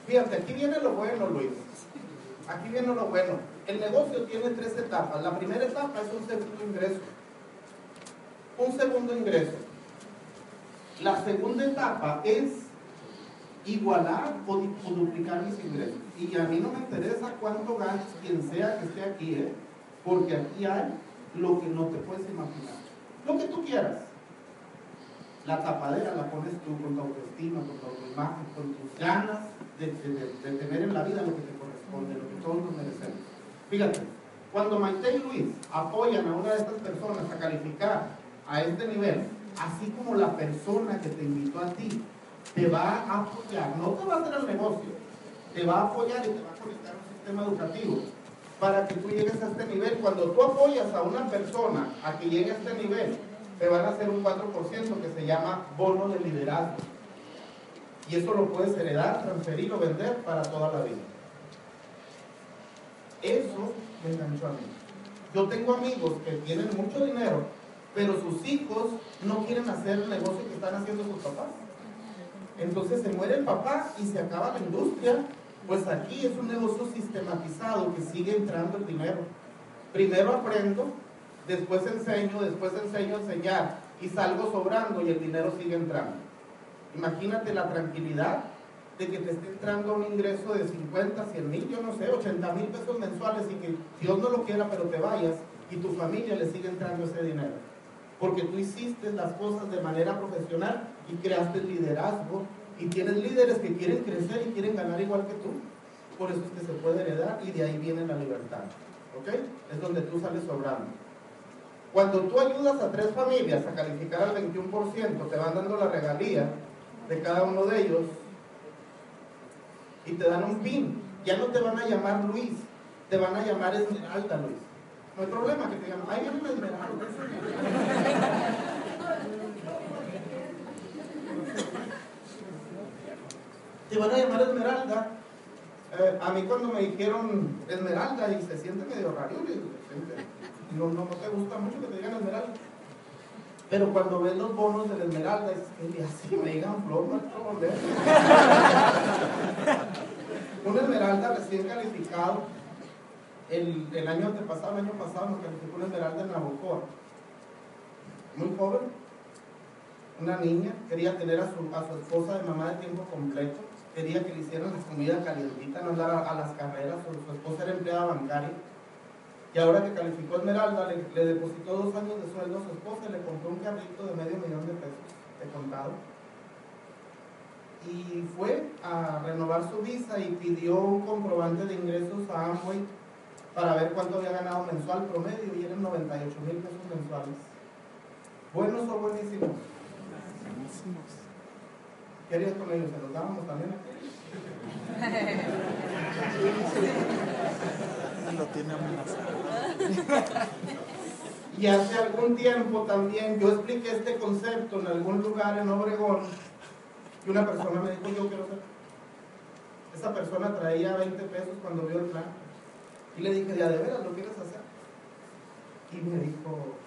Fíjate, aquí viene lo bueno, Luis. Aquí viene lo bueno. El negocio tiene tres etapas. La primera etapa es un segundo ingreso. Un segundo ingreso. La segunda etapa es igualar o, duplicar mis ingresos. Y a mí no me interesa cuánto ganes quien sea que esté aquí, ¿eh? porque aquí hay lo que no te puedes imaginar. Lo que tú quieras. La tapadera la pones tú con tu autoestima, con tu autoimagen, con tus ganas de, tener en la vida lo que te corresponde, lo que todos nos merecemos. Fíjate, cuando Maite y Luis apoyan a una de estas personas a calificar a este nivel, así como la persona que te invitó a ti te va a apoyar, no te va a hacer el negocio, te va a apoyar y te va a conectar un sistema educativo para que tú llegues a este nivel. Cuando tú apoyas a una persona a que llegue a este nivel, te van a hacer un 4% que se llama bono de liderazgo. Y eso lo puedes heredar, transferir o vender para toda la vida. Eso me enganchó a mí. Yo tengo amigos que tienen mucho dinero, pero sus hijos no quieren hacer el negocio que están haciendo sus papás. Entonces se muere el papá y se acaba la industria. Pues aquí es un negocio sistematizado que sigue entrando el dinero. Primero aprendo después enseño, después enseño a enseñar y salgo sobrando y el dinero sigue entrando. Imagínate la tranquilidad de que te esté entrando un ingreso de 50, 100 mil, yo no sé, 80 mil pesos mensuales y que Dios no lo quiera, pero te vayas y tu familia le sigue entrando ese dinero. Porque tú hiciste las cosas de manera profesional y creaste el liderazgo y tienes líderes que quieren crecer y quieren ganar igual que tú. Por eso es que se puede heredar y de ahí viene la libertad. ¿Ok? Es donde tú sales sobrando. Cuando tú ayudas a tres familias a calificar al 21%, te van dando la regalía de cada uno de ellos y te dan un PIN. Ya no te van a llamar Luis, te van a llamar Esmeralda Luis. No hay problema que te llamen, ay, llamen Esmeralda. Te van a llamar Esmeralda. Eh, a mí cuando me dijeron Esmeralda y se siente medio raro, no, no, te gusta mucho que te digan esmeralda. Pero cuando ves los bonos del esmeralda, es así me digan flor, no hay Un esmeralda recién calificado, el, el año antepasado, el año pasado, nos calificó un esmeralda en Nabucco. Muy joven, una niña, quería tener a su, esposa de mamá de tiempo completo, quería que le hicieran la comida calientita, no andar a, las carreras, su, esposa era empleada bancaria y ahora que calificó Esmeralda, le, depositó dos años de sueldo a su esposa y le compró un carrito de medio millón de pesos de contado. Y fue a renovar su visa y pidió un comprobante de ingresos a Amway para ver cuánto había ganado mensual promedio y eran 98 mil pesos mensuales. ¿Buenos o buenísimos? Buenísimos. ¿Qué harías con ellos? ¿Se los dábamos también aquí? Lo tiene Y hace algún tiempo también yo expliqué este concepto en algún lugar en Obregón y una persona me dijo, yo quiero ser. Esa persona traía 20 pesos cuando vio el plan. Y le dije, ya de veras, ¿lo quieres hacer? Y me dijo.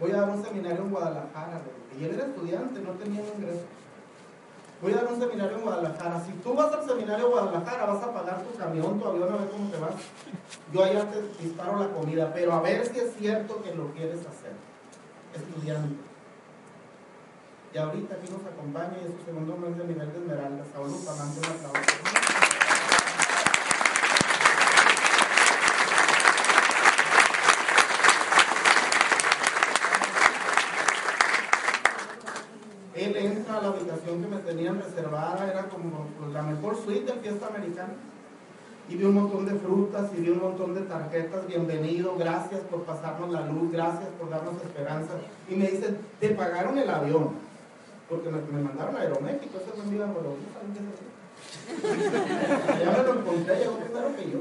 Voy a dar un seminario en Guadalajara. Y él era estudiante, no tenía ingreso voy a dar un seminario en Guadalajara. Si tú vas al seminario en Guadalajara, vas a pagar tu camión, tu avión, a ver cómo te vas. Yo allá te disparo la comida, pero a ver si es cierto que lo quieres hacer. Estudiante. Y ahorita aquí nos acompaña y es su segundo mes de nivel de Esmeralda. Saúl pagando un aplauso. él entra a la habitación que me tenían reservada, era como pues, la mejor suite de fiesta americana. Y vi un montón de frutas y vi un montón de tarjetas, bienvenido, gracias por pasarnos la luz, gracias por darnos esperanza. Y me dicen, te pagaron el avión, porque me, mandaron a Aeroméxico, eso es un día, bueno, Ya me lo encontré, llegó primero que yo.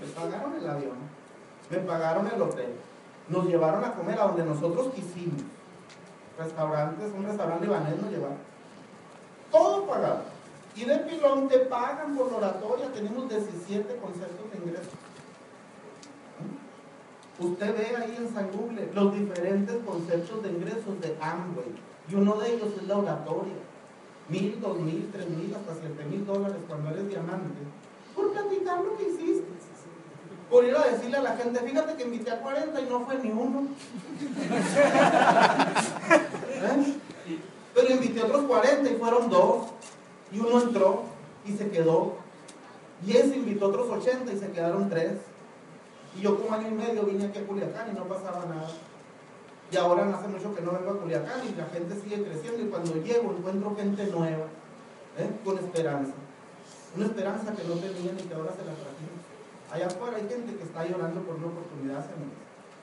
Me pagaron el avión, me pagaron el hotel, nos llevaron a comer a donde nosotros quisimos. Restaurantes, un restaurante libanés nos llevaron. Todo pagado. Y de pilón te pagan por oratoria, tenemos 17 conceptos de ingreso. Usted ve ahí en San Google los diferentes conceptos de ingresos de Amway. Y uno de ellos es la oratoria. Mil, dos mil, tres mil, hasta siete mil dólares cuando eres diamante. Por platicar lo que hiciste. Por ir a decirle a la gente, fíjate que invité a 40 y no fue ni uno. ¿Eh? Pero invité a otros 40 y fueron dos. Y uno entró y se quedó. Y ese invitó a otros 80 y se quedaron tres. Y yo como año y medio vine aquí a Culiacán y no pasaba nada. Y ahora hace mucho que no vengo a Culiacán y la gente sigue creciendo y cuando llego encuentro gente nueva, ¿eh? con esperanza. Una esperanza que no tenían y que ahora se la trajimos. Allá afuera hay gente que está llorando por una oportunidad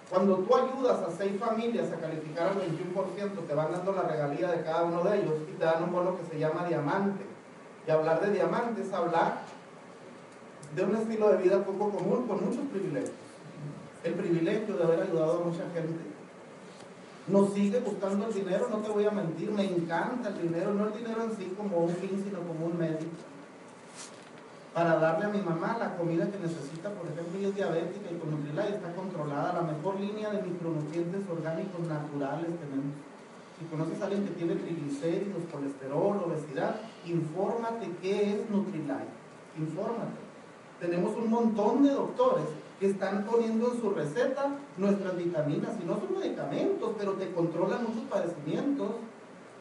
Cuando tú ayudas a seis familias a calificar al 21%, te van dando la regalía de cada uno de ellos y te dan un bono que se llama diamante. Y hablar de diamante es hablar de un estilo de vida poco común con muchos privilegios el privilegio de haber ayudado a mucha gente. Nos sigue gustando el dinero, no te voy a mentir, me encanta el dinero, no el dinero en sí como un fin, sino como un medio. Para darle a mi mamá la comida que necesita, por ejemplo, ella es diabética y con Nutrilite está controlada, la mejor línea de micronutrientes orgánicos naturales tenemos. Si conoces a alguien que tiene triglicéridos, colesterol, obesidad, infórmate qué es Nutrilite. Infórmate. Tenemos un montón de doctores están poniendo en su receta nuestras vitaminas, y no son medicamentos, pero te controlan muchos padecimientos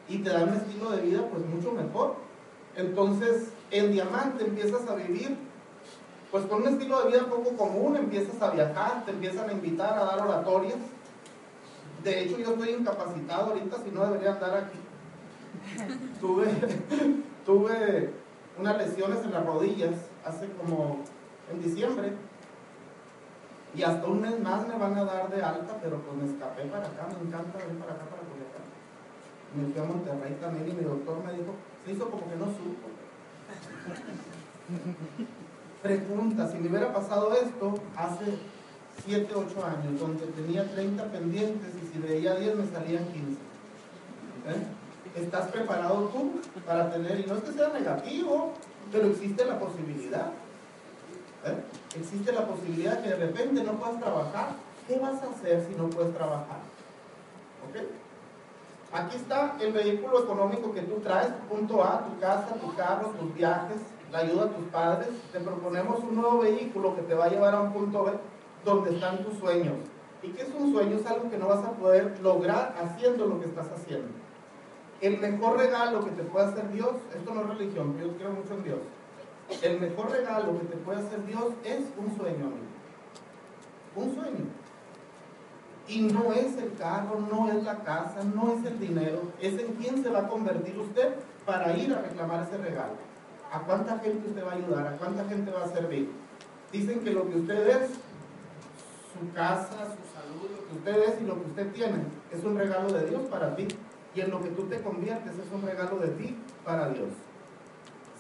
y te dan un estilo de vida pues mucho mejor. Entonces, en Diamante empiezas a vivir pues con un estilo de vida poco común, empiezas a viajar, te empiezan a invitar a dar oratorias. De hecho, yo estoy incapacitado ahorita, si no debería andar aquí. tuve, tuve unas lesiones en las rodillas hace como en diciembre y hasta un mes más me van a dar de alta, pero pues me escapé para acá, me encanta venir para acá, para Culiacán. Me fui a Monterrey también y mi doctor me dijo, se hizo como que no supo. Pregunta, si me hubiera pasado esto hace 7, 8 años, donde tenía 30 pendientes y si veía 10 me salían 15. ¿Eh? ¿Estás preparado tú para tener, y no es que sea negativo, pero existe la posibilidad? ¿Eh? Existe la posibilidad que de repente no puedas trabajar. ¿Qué vas a hacer si no puedes trabajar? ¿Ok? Aquí está el vehículo económico que tú traes, punto A, tu casa, tu carro, tus viajes, la ayuda a tus padres. Te proponemos un nuevo vehículo que te va a llevar a un punto B donde están tus sueños. ¿Y qué es un sueño? Es algo que no vas a poder lograr haciendo lo que estás haciendo. El mejor regalo que te puede hacer Dios, esto no es religión, yo creo mucho en Dios el mejor regalo que te puede hacer Dios es un sueño, amigo. Un sueño. Y no es el carro, no es la casa, no es el dinero, es en quién se va a convertir usted para ir a reclamar ese regalo. ¿A cuánta gente usted va a ayudar? ¿A cuánta gente va a servir? Dicen que lo que usted es, su casa, su salud, lo que usted es y lo que usted tiene, es un regalo de Dios para ti. Y en lo que tú te conviertes es un regalo de ti para Dios.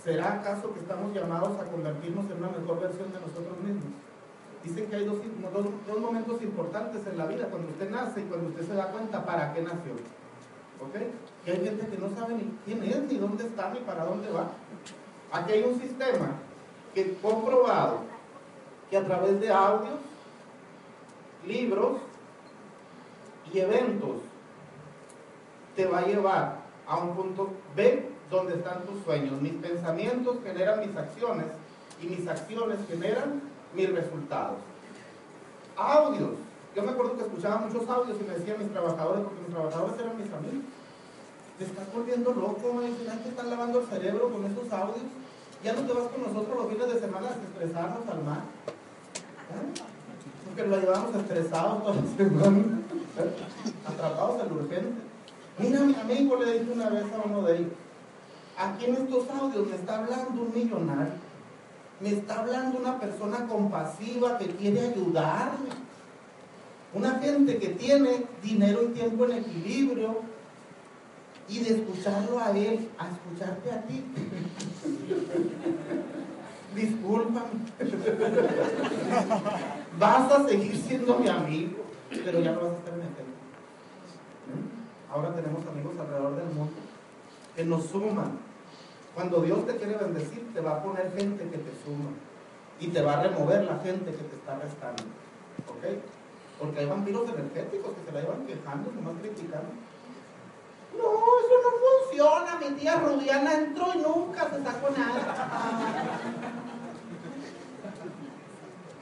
¿Será acaso que estamos llamados a convertirnos en una mejor versión de nosotros mismos? Dicen que hay dos, momentos importantes en la vida, cuando usted nace y cuando usted se da cuenta para qué nació. ¿Ok? Y hay gente que no sabe ni quién es, ni dónde está, ni para dónde va. Aquí hay un sistema que comprobado que a través de audios, libros y eventos te va a llevar a un punto B donde están tus sueños. Mis pensamientos generan mis acciones y mis acciones generan mis resultados. Audios. Yo me acuerdo que escuchaba muchos audios y me decían mis trabajadores, porque mis trabajadores eran mis amigos. Te estás volviendo loco, me dicen, te están lavando el cerebro con estos audios. Ya no te vas con nosotros los fines de semana a estresarnos al mar. ¿Eh? Porque lo llevamos estresados todos los ¿Eh? atrapados al urgente. Mira, mi amigo le dije una vez a uno de ellos, Aquí en estos audios me está hablando un millonario. Me está hablando una persona compasiva que quiere ayudarme. Una gente que tiene dinero y tiempo en equilibrio. Y de escucharlo a él, a escucharte a ti. discúlpame. vas a seguir siendo mi amigo, pero ya no vas a estar en el. ¿Mm? Ahora tenemos amigos alrededor del mundo que nos suman. Cuando Dios te quiere bendecir, te va a poner gente que te suma y te va a remover la gente que te está restando. ¿Ok? Porque hay vampiros energéticos que se la llevan quejando, nomás criticando. No, eso no funciona. Mi tía Rubiana entró y nunca se sacó nada.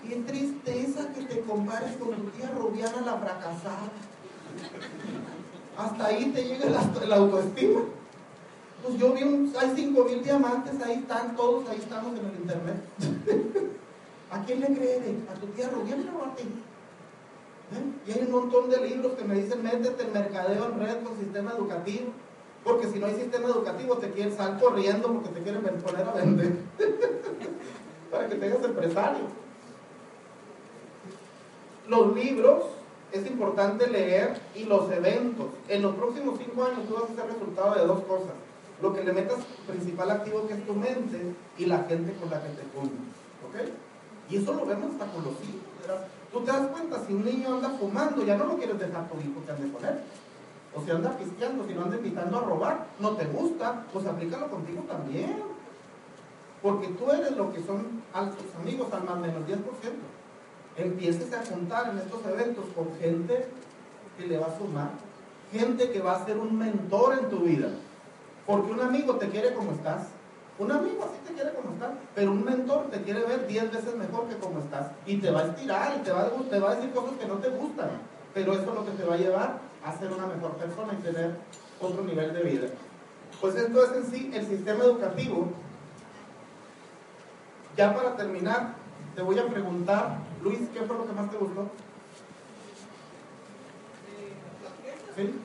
Qué tristeza que te compares con tu tía Rubiana la fracasada. Hasta ahí te llega la, la autoestima. Pues yo vi un, hay cinco mil diamantes, ahí están todos, ahí estamos en el internet. ¿A quién le crees? ¿A tu tía Rubiana o. Y hay un montón de libros que me dicen, métete en mercadeo en red con sistema educativo. Porque si no hay sistema educativo te quieren salir corriendo porque te quieren poner a vender. Para que tengas empresario. Los libros es importante leer y los eventos. En los próximos cinco años tú vas a ser resultado de dos cosas. Lo que le metas principal activo que es tu mente y la gente con la que te juntas. ¿Ok? Y eso lo vemos hasta con los hijos. Tú te das cuenta, si un niño anda fumando, ya no lo quieres dejar tu hijo que ande con él. O si anda pisteando, si no anda invitando a robar, no te gusta, pues aplícalo contigo también. Porque tú eres lo que son tus amigos al más menos 10%. Empieces a juntar en estos eventos con gente que le va a sumar, gente que va a ser un mentor en tu vida. Porque un amigo te quiere como estás, un amigo así te quiere como estás, pero un mentor te quiere ver 10 veces mejor que como estás. Y te va a estirar y te va a, te va a decir cosas que no te gustan. Pero eso es lo que te va a llevar a ser una mejor persona y tener otro nivel de vida. Pues esto es en sí el sistema educativo. Ya para terminar, te voy a preguntar, Luis, ¿qué fue lo que más te gustó? ¿Sí?